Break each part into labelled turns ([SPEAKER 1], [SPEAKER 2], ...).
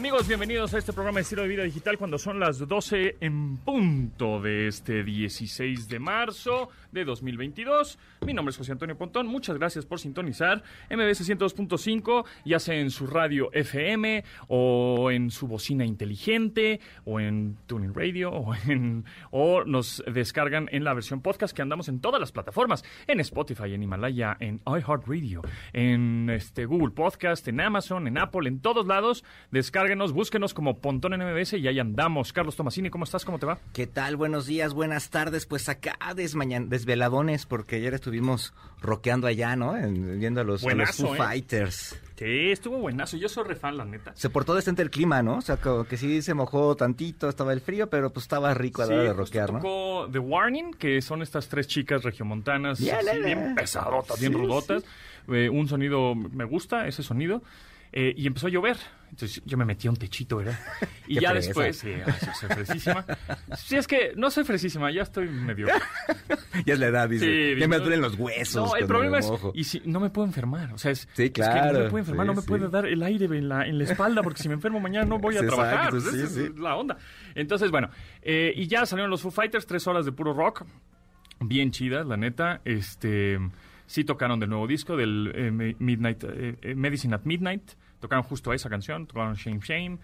[SPEAKER 1] Amigos, bienvenidos a este programa de estilo de vida digital cuando son las 12 en punto de este 16 de marzo de 2022. Mi nombre es José Antonio Pontón. Muchas gracias por sintonizar MBS 102.5, ya sea en su radio FM o en su bocina inteligente o en Tuning Radio o, en, o nos descargan en la versión podcast que andamos en todas las plataformas, en Spotify, en Himalaya, en iHeartRadio, en este Google Podcast, en Amazon, en Apple, en todos lados. Descárguenos, búsquenos como Pontón en MBS y ahí andamos. Carlos Tomasini, ¿cómo estás? ¿Cómo te va?
[SPEAKER 2] ¿Qué tal? Buenos días, buenas tardes. Pues acá desmañan, desveladones porque ayer estuvimos rockeando allá, ¿no? En- viendo a los, a los
[SPEAKER 1] Buenazo,
[SPEAKER 2] Foo
[SPEAKER 1] ¿eh?
[SPEAKER 2] Fighters.
[SPEAKER 1] Sí, estuvo buenazo. Yo soy refan, la neta.
[SPEAKER 2] Se portó decente el clima, ¿no? O sea, como que sí se mojó tantito, estaba el frío, pero pues estaba rico a la hora de
[SPEAKER 1] justo
[SPEAKER 2] rockear, ¿no?
[SPEAKER 1] tocó The Warning, que son estas tres chicas regiomontanas,
[SPEAKER 2] Ya,
[SPEAKER 1] así, bien pesadotas, bien
[SPEAKER 2] Sí,
[SPEAKER 1] rudotas. Eh, un sonido, me gusta ese sonido. Eh, y empezó a llover. Entonces yo me metí a un techito, ¿verdad? Y ya después, sí, ay, soy fresísima. Sí, es que no soy fresísima, ya estoy medio.
[SPEAKER 2] Ya es la edad, dice.
[SPEAKER 1] Sí,
[SPEAKER 2] ya me duelen los huesos.
[SPEAKER 1] No, el problema es. Y si no me puedo enfermar. O sea, es,
[SPEAKER 2] Sí,
[SPEAKER 1] es que no
[SPEAKER 2] claro,
[SPEAKER 1] me puedo enfermar,
[SPEAKER 2] sí,
[SPEAKER 1] no me
[SPEAKER 2] sí.
[SPEAKER 1] puede dar el aire en la, en la espalda, porque si me enfermo mañana no voy a trabajar.
[SPEAKER 2] exacto,
[SPEAKER 1] Esa
[SPEAKER 2] sí,
[SPEAKER 1] es la onda. Entonces, bueno, eh, y ya salieron los Foo Fighters, tres horas de puro rock. Bien chidas, la neta. Este. Sí tocaron del nuevo disco, del eh, Mi- Midnight, eh, eh, Medicine at Midnight. Tocaron justo esa canción, tocaron Shame Shame.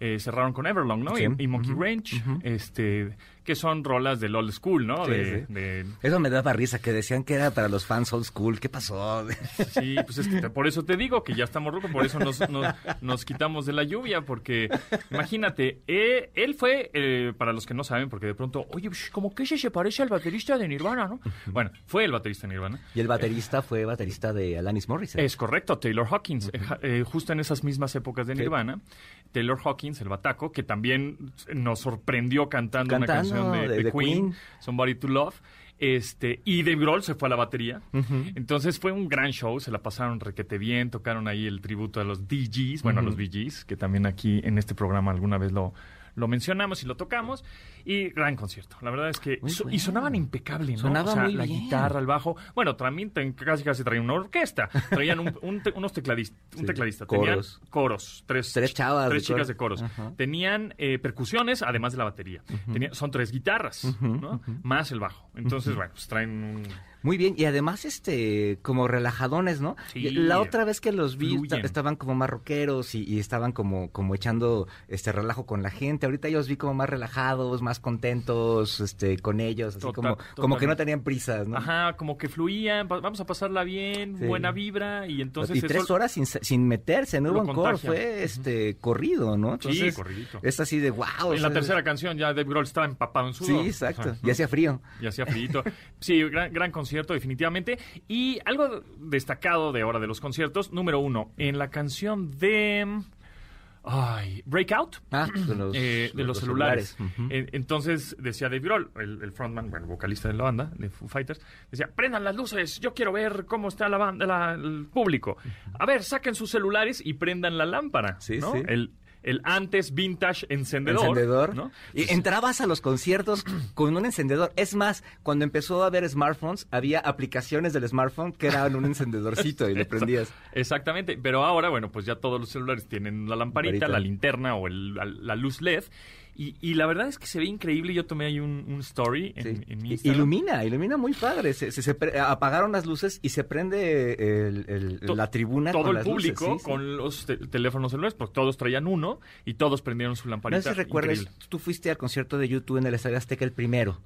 [SPEAKER 1] eh, cerraron con Everlong, ¿no?
[SPEAKER 2] Sí.
[SPEAKER 1] Y, y Monkey Ranch, este, que son rolas del old school, ¿no?
[SPEAKER 2] Sí,
[SPEAKER 1] de,
[SPEAKER 2] sí.
[SPEAKER 1] de-
[SPEAKER 2] Eso me daba risa, que decían que era para los fans old school. ¿Qué pasó?
[SPEAKER 1] Sí, pues es que te- por eso te digo que ya estamos rocos, por eso nos, nos, nos quitamos de la lluvia, porque imagínate, eh, él fue, eh, para los que no saben, porque de pronto, oye, como que ese se parece al baterista de Nirvana, ¿no? Bueno, fue el baterista de Nirvana.
[SPEAKER 2] Y el baterista fue baterista de Alanis Morissette.
[SPEAKER 1] Es correcto, Taylor Hawkins, eh, justo en esas mismas épocas de
[SPEAKER 2] Sí.
[SPEAKER 1] Nirvana, Taylor Hawkins, el bataco, que también nos sorprendió cantando, una
[SPEAKER 2] Cantando
[SPEAKER 1] canción de,
[SPEAKER 2] de-
[SPEAKER 1] de
[SPEAKER 2] de
[SPEAKER 1] Queen,
[SPEAKER 2] Queen.
[SPEAKER 1] Somebody to Love. Este, y Dave Grohl se fue a la batería. Entonces fue un gran show, se la pasaron requete bien, tocaron ahí el tributo a los DGs, bueno, a los BGs, que también aquí en este programa alguna vez lo, lo mencionamos y lo tocamos. Y gran concierto. La verdad es que. So-. Y sonaban impecable, ¿no?
[SPEAKER 2] Sonaba
[SPEAKER 1] O sea,
[SPEAKER 2] muy
[SPEAKER 1] la
[SPEAKER 2] bien.
[SPEAKER 1] guitarra, el bajo. Bueno, también ten- casi casi traían una orquesta. Traían un- un te- unos tecladistas. Un tecladista.
[SPEAKER 2] coros.
[SPEAKER 1] Tenían coros. Tres,
[SPEAKER 2] Tres chavas
[SPEAKER 1] Tres
[SPEAKER 2] de
[SPEAKER 1] chicas de coros.
[SPEAKER 2] Ajá.
[SPEAKER 1] Tenían eh, percusiones, además de la batería. Tenían- son tres guitarras, ¿no? Más el bajo. Entonces, bueno, pues traen un.
[SPEAKER 2] Muy bien, y además, este, como relajadones, ¿no?
[SPEAKER 1] Sí.
[SPEAKER 2] La otra vez que los vi,
[SPEAKER 1] Fluyen.
[SPEAKER 2] estaban como más rockeros y, y estaban como, como echando este relajo con la gente. Ahorita yo los vi como más relajados, más contentos, este, con ellos, así
[SPEAKER 1] Total-
[SPEAKER 2] como, como que no tenían prisas, ¿no?
[SPEAKER 1] Ajá, como que fluían, va- vamos a pasarla bien,
[SPEAKER 2] Sí.
[SPEAKER 1] buena vibra, y entonces
[SPEAKER 2] y
[SPEAKER 1] eso-
[SPEAKER 2] tres horas sin, sin meterse, no hubo encore, fue este corrido, ¿no? Entonces,
[SPEAKER 1] corridito.
[SPEAKER 2] Es así de wow.
[SPEAKER 1] en la tercera canción ya Dave Grohl estaba empapado en sudor.
[SPEAKER 2] Sí, exacto. Y hacía frío.
[SPEAKER 1] Y hacía frío. Sí, gran, gran concierto, definitivamente. Y algo destacado de ahora de los conciertos, número uno, en la canción de... Ay, Breakout.
[SPEAKER 2] Ah, de los,
[SPEAKER 1] eh, de los, celulares. Entonces decía Dave Grohl, el, el frontman, bueno, vocalista de la banda, de Foo Fighters, decía, prendan las luces, yo quiero ver cómo está la banda, la- el público. A ver, saquen sus celulares y prendan la lámpara.
[SPEAKER 2] Sí,
[SPEAKER 1] ¿no?
[SPEAKER 2] sí.
[SPEAKER 1] El, el antes vintage encendedor.
[SPEAKER 2] encendedor.
[SPEAKER 1] ¿no?
[SPEAKER 2] Y entrabas a los conciertos con un encendedor. Es más, cuando empezó a haber smartphones, había aplicaciones del smartphone que eran un encendedorcito y lo prendías.
[SPEAKER 1] Exactamente, pero ahora, bueno, pues ya todos los celulares tienen la lamparita,
[SPEAKER 2] Lamparita.
[SPEAKER 1] la linterna o el- la, la luz LED. Y, y la verdad es que se ve increíble. Yo tomé ahí un, un story en,
[SPEAKER 2] Sí.
[SPEAKER 1] en mi Instagram.
[SPEAKER 2] Ilumina, ilumina muy padre. Se, se- apagaron las luces y se prende el- el-
[SPEAKER 1] To-
[SPEAKER 2] la tribuna
[SPEAKER 1] todo
[SPEAKER 2] con
[SPEAKER 1] el
[SPEAKER 2] las
[SPEAKER 1] público
[SPEAKER 2] sí.
[SPEAKER 1] con los te- teléfonos celulares, porque todos traían uno y todos prendieron su
[SPEAKER 2] No
[SPEAKER 1] lamparita.
[SPEAKER 2] sé si recuerdas,
[SPEAKER 1] Increíble.
[SPEAKER 2] tú fuiste al concierto de YouTube en el Estadio Azteca el primero,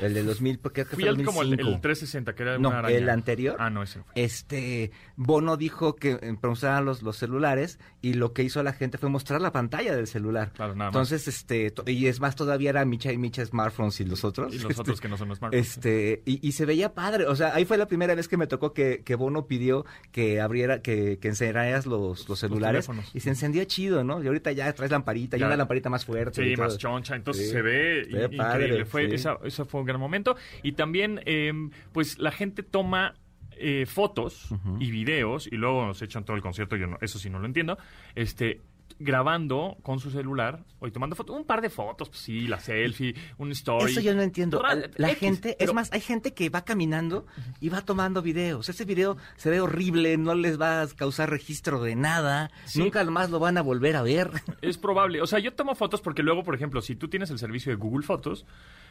[SPEAKER 2] el de 2000, porque creo que
[SPEAKER 1] Fui
[SPEAKER 2] fue
[SPEAKER 1] al como el, el
[SPEAKER 2] 2005.
[SPEAKER 1] 360, que era
[SPEAKER 2] No,
[SPEAKER 1] una araña.
[SPEAKER 2] el anterior.
[SPEAKER 1] Ah, no, ese fue.
[SPEAKER 2] Este, Bono dijo que eh, pronunciaban los, los celulares y lo que hizo la gente fue mostrar la pantalla del celular.
[SPEAKER 1] Claro, nada más.
[SPEAKER 2] Entonces, este, y es más, todavía era Micha y Micha smartphones y los otros.
[SPEAKER 1] Y los
[SPEAKER 2] este,
[SPEAKER 1] otros que no son los smartphones.
[SPEAKER 2] Este, y, y se veía padre, o sea, ahí fue la primera vez que me tocó que, que Bono pidió que abriera, que, que los, los celulares y se encendía chido, ¿no? Y ahorita ya traes lamparita, y
[SPEAKER 1] Ya.
[SPEAKER 2] una lamparita más fuerte.
[SPEAKER 1] Sí,
[SPEAKER 2] y
[SPEAKER 1] más choncha. Entonces
[SPEAKER 2] Sí,
[SPEAKER 1] se ve
[SPEAKER 2] se ve
[SPEAKER 1] i-
[SPEAKER 2] padre,
[SPEAKER 1] increíble. Fue,
[SPEAKER 2] sí.
[SPEAKER 1] esa, esa fue un gran momento. Y también, eh, pues la gente toma eh, fotos y videos y luego nos echan todo el concierto. Yo no, eso sí no lo entiendo. Este grabando con su celular o y tomando fotos, un par de fotos, pues sí, la selfie, un story.
[SPEAKER 2] Eso yo no entiendo. La
[SPEAKER 1] X,
[SPEAKER 2] gente,
[SPEAKER 1] pero-
[SPEAKER 2] es más, hay gente que va caminando y va tomando videos. Ese video se ve horrible, no les va a causar registro de nada,
[SPEAKER 1] Sí.
[SPEAKER 2] nunca más lo van a volver a ver.
[SPEAKER 1] Es probable. O sea, yo tomo fotos porque luego, por ejemplo, si tú tienes el servicio de Google Fotos,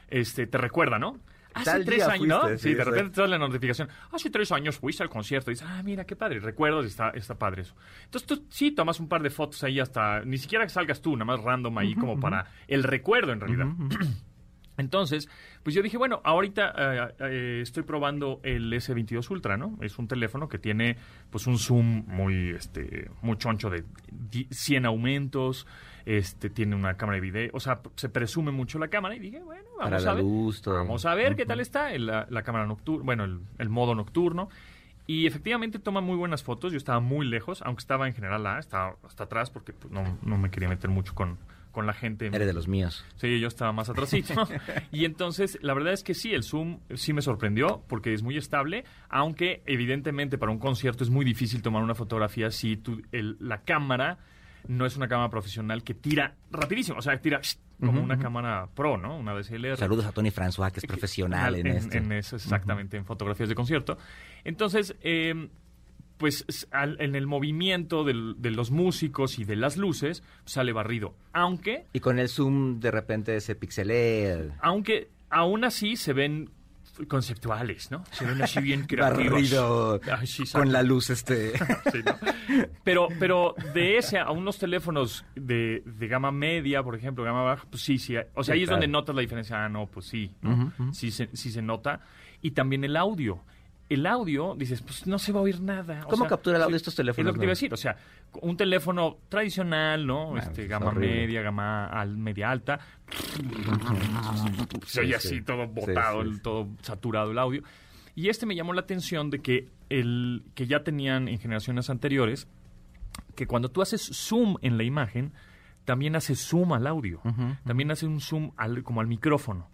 [SPEAKER 1] este, te recuerda, ¿no? Hace
[SPEAKER 2] Tal
[SPEAKER 1] tres años, ¿no? Sí,
[SPEAKER 2] sí,
[SPEAKER 1] de repente te la notificación. Hace tres años fuiste al concierto. Y dices, ah, mira, qué padre. Recuerdos y está, está padre eso. Entonces tú sí tomas un par de fotos ahí hasta, ni siquiera que salgas tú, nada más random ahí como para el recuerdo en realidad. Entonces, pues yo dije, bueno, ahorita eh, eh, estoy probando el S22 Ultra, ¿no? Es un teléfono que tiene pues un zoom muy este muy choncho de di- 100 aumentos, este tiene una cámara de video, o sea, se presume mucho la cámara y dije, bueno,
[SPEAKER 2] Para
[SPEAKER 1] vamos
[SPEAKER 2] la
[SPEAKER 1] a ver. Vamos a ver qué tal está el- la, la cámara nocturna, bueno, el, el modo nocturno. Y efectivamente toma muy buenas fotos. Yo estaba muy lejos, aunque estaba en general A, estaba hasta atrás porque pues, no, no me quería meter mucho con, con la gente.
[SPEAKER 2] Eres de los míos.
[SPEAKER 1] Sí, yo estaba más atrasito. y entonces, la verdad es que sí, el Zoom sí me sorprendió porque es muy estable, aunque evidentemente para un concierto es muy difícil tomar una fotografía si tú, el- la cámara no es una cámara profesional que tira rapidísimo, o sea, tira como una cámara pro, ¿no? Una DSLR.
[SPEAKER 2] Saludos a Tony François, que es profesional en, esto.
[SPEAKER 1] en eso, exactamente, en fotografías de concierto. Entonces, eh, pues al- en el movimiento del- de los músicos y de las luces sale barrido. Aunque,
[SPEAKER 2] Y con el zoom de repente se pixelea.
[SPEAKER 1] aunque aún así se ven conceptuales, ¿no? Se ven así bien creativos.
[SPEAKER 2] Barrido
[SPEAKER 1] Ay, sí,
[SPEAKER 2] con la luz este.
[SPEAKER 1] Sí, ¿no? Pero, pero de ese a unos teléfonos de, de gama media, por ejemplo, gama baja, pues sí, sí. O sea, ahí es donde notas la diferencia. Ah, no, pues sí. sí, se, sí se nota. Y también el audio. El audio, dices, pues no se va a oír nada. O
[SPEAKER 2] ¿Cómo
[SPEAKER 1] sea,
[SPEAKER 2] captura el audio
[SPEAKER 1] sí,
[SPEAKER 2] estos teléfonos,
[SPEAKER 1] Es lo que te iba a decir. O sea, un teléfono tradicional, ¿no?
[SPEAKER 2] Ah,
[SPEAKER 1] este,
[SPEAKER 2] es
[SPEAKER 1] gama
[SPEAKER 2] horrible.
[SPEAKER 1] media, gama al, media alta. se oye
[SPEAKER 2] Sí,
[SPEAKER 1] así
[SPEAKER 2] sí.
[SPEAKER 1] todo botado,
[SPEAKER 2] sí,
[SPEAKER 1] el-
[SPEAKER 2] sí.
[SPEAKER 1] todo saturado el audio. Y este me llamó la atención de que el que ya tenían en generaciones anteriores, que cuando tú haces zoom en la imagen, también hace zoom al audio. También hace un zoom al, como al micrófono.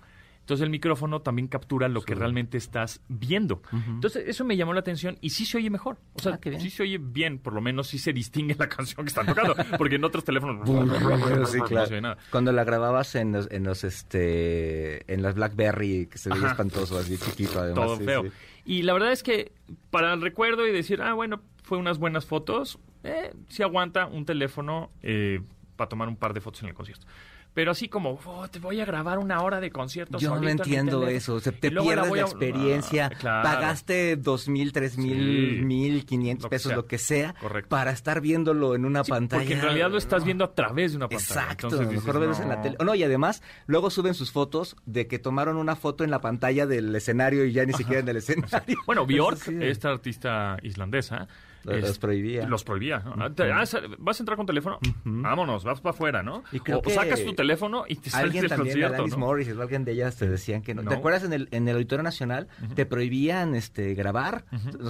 [SPEAKER 1] Entonces el micrófono también captura lo que realmente estás viendo. Entonces eso me llamó la atención y sí se oye mejor. O sea,
[SPEAKER 2] Ah,
[SPEAKER 1] sí se oye bien, por lo menos sí se distingue la canción que están tocando. Porque en otros teléfonos
[SPEAKER 2] Sí,
[SPEAKER 1] no se
[SPEAKER 2] claro.
[SPEAKER 1] nada.
[SPEAKER 2] Cuando la grababas en los, en los este en las BlackBerry que se veía
[SPEAKER 1] Ajá.
[SPEAKER 2] espantoso, así chiquito además.
[SPEAKER 1] todo
[SPEAKER 2] sí,
[SPEAKER 1] feo.
[SPEAKER 2] sí.
[SPEAKER 1] Y la verdad es que para el recuerdo y decir, ah, bueno, fue unas buenas fotos, eh, sí aguanta un teléfono eh, para tomar un par de fotos en el concierto. Pero así como, oh, te voy a grabar una hora de concierto.
[SPEAKER 2] Yo no
[SPEAKER 1] solito
[SPEAKER 2] entiendo eso.
[SPEAKER 1] Y
[SPEAKER 2] te pierdes la
[SPEAKER 1] a-
[SPEAKER 2] experiencia.
[SPEAKER 1] Ah, claro.
[SPEAKER 2] Pagaste dos mil, tres mil, mil, quinientos pesos,
[SPEAKER 1] sea.
[SPEAKER 2] lo que sea,
[SPEAKER 1] Correcto.
[SPEAKER 2] para estar viéndolo en una
[SPEAKER 1] Sí,
[SPEAKER 2] pantalla.
[SPEAKER 1] Porque en realidad lo estás viendo a través de una pantalla.
[SPEAKER 2] Exacto,
[SPEAKER 1] Entonces dices,
[SPEAKER 2] mejor ves en la
[SPEAKER 1] no.
[SPEAKER 2] tele. Oh, no, y además, luego suben sus fotos de que tomaron una foto en la pantalla del escenario y ya ni siquiera en el escenario.
[SPEAKER 1] Bueno, Bjork,
[SPEAKER 2] sí.
[SPEAKER 1] esta artista islandesa,
[SPEAKER 2] Los- los prohibía.
[SPEAKER 1] Los prohibía. Ah, ah, ¿Vas a entrar con teléfono? Vámonos, vas para afuera, ¿no?
[SPEAKER 2] Y creo
[SPEAKER 1] o,
[SPEAKER 2] que
[SPEAKER 1] sacas tu teléfono y te sales
[SPEAKER 2] Alguien
[SPEAKER 1] del
[SPEAKER 2] también,
[SPEAKER 1] concierto,
[SPEAKER 2] Alanis
[SPEAKER 1] ¿no?
[SPEAKER 2] Morris alguien de ellas te decían que no.
[SPEAKER 1] No.
[SPEAKER 2] ¿Te acuerdas en el, en el Auditorio Nacional? Te prohibían este grabar,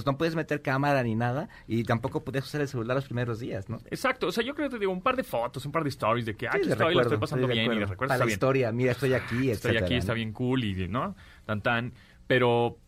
[SPEAKER 2] no puedes meter cámara ni nada y tampoco podías usar el celular los primeros días, ¿no?
[SPEAKER 1] Exacto, o sea, yo creo que te digo un par de fotos, un par de stories de que ah,
[SPEAKER 2] Sí,
[SPEAKER 1] aquí estoy, la
[SPEAKER 2] recuerdo,
[SPEAKER 1] estoy pasando
[SPEAKER 2] sí,
[SPEAKER 1] bien y
[SPEAKER 2] acuerdo.
[SPEAKER 1] recuerdo
[SPEAKER 2] Para la
[SPEAKER 1] bien.
[SPEAKER 2] historia, mira, estoy aquí,
[SPEAKER 1] Estoy
[SPEAKER 2] etcétera,
[SPEAKER 1] aquí, está bien cool y, ¿no? Tan tan. Pero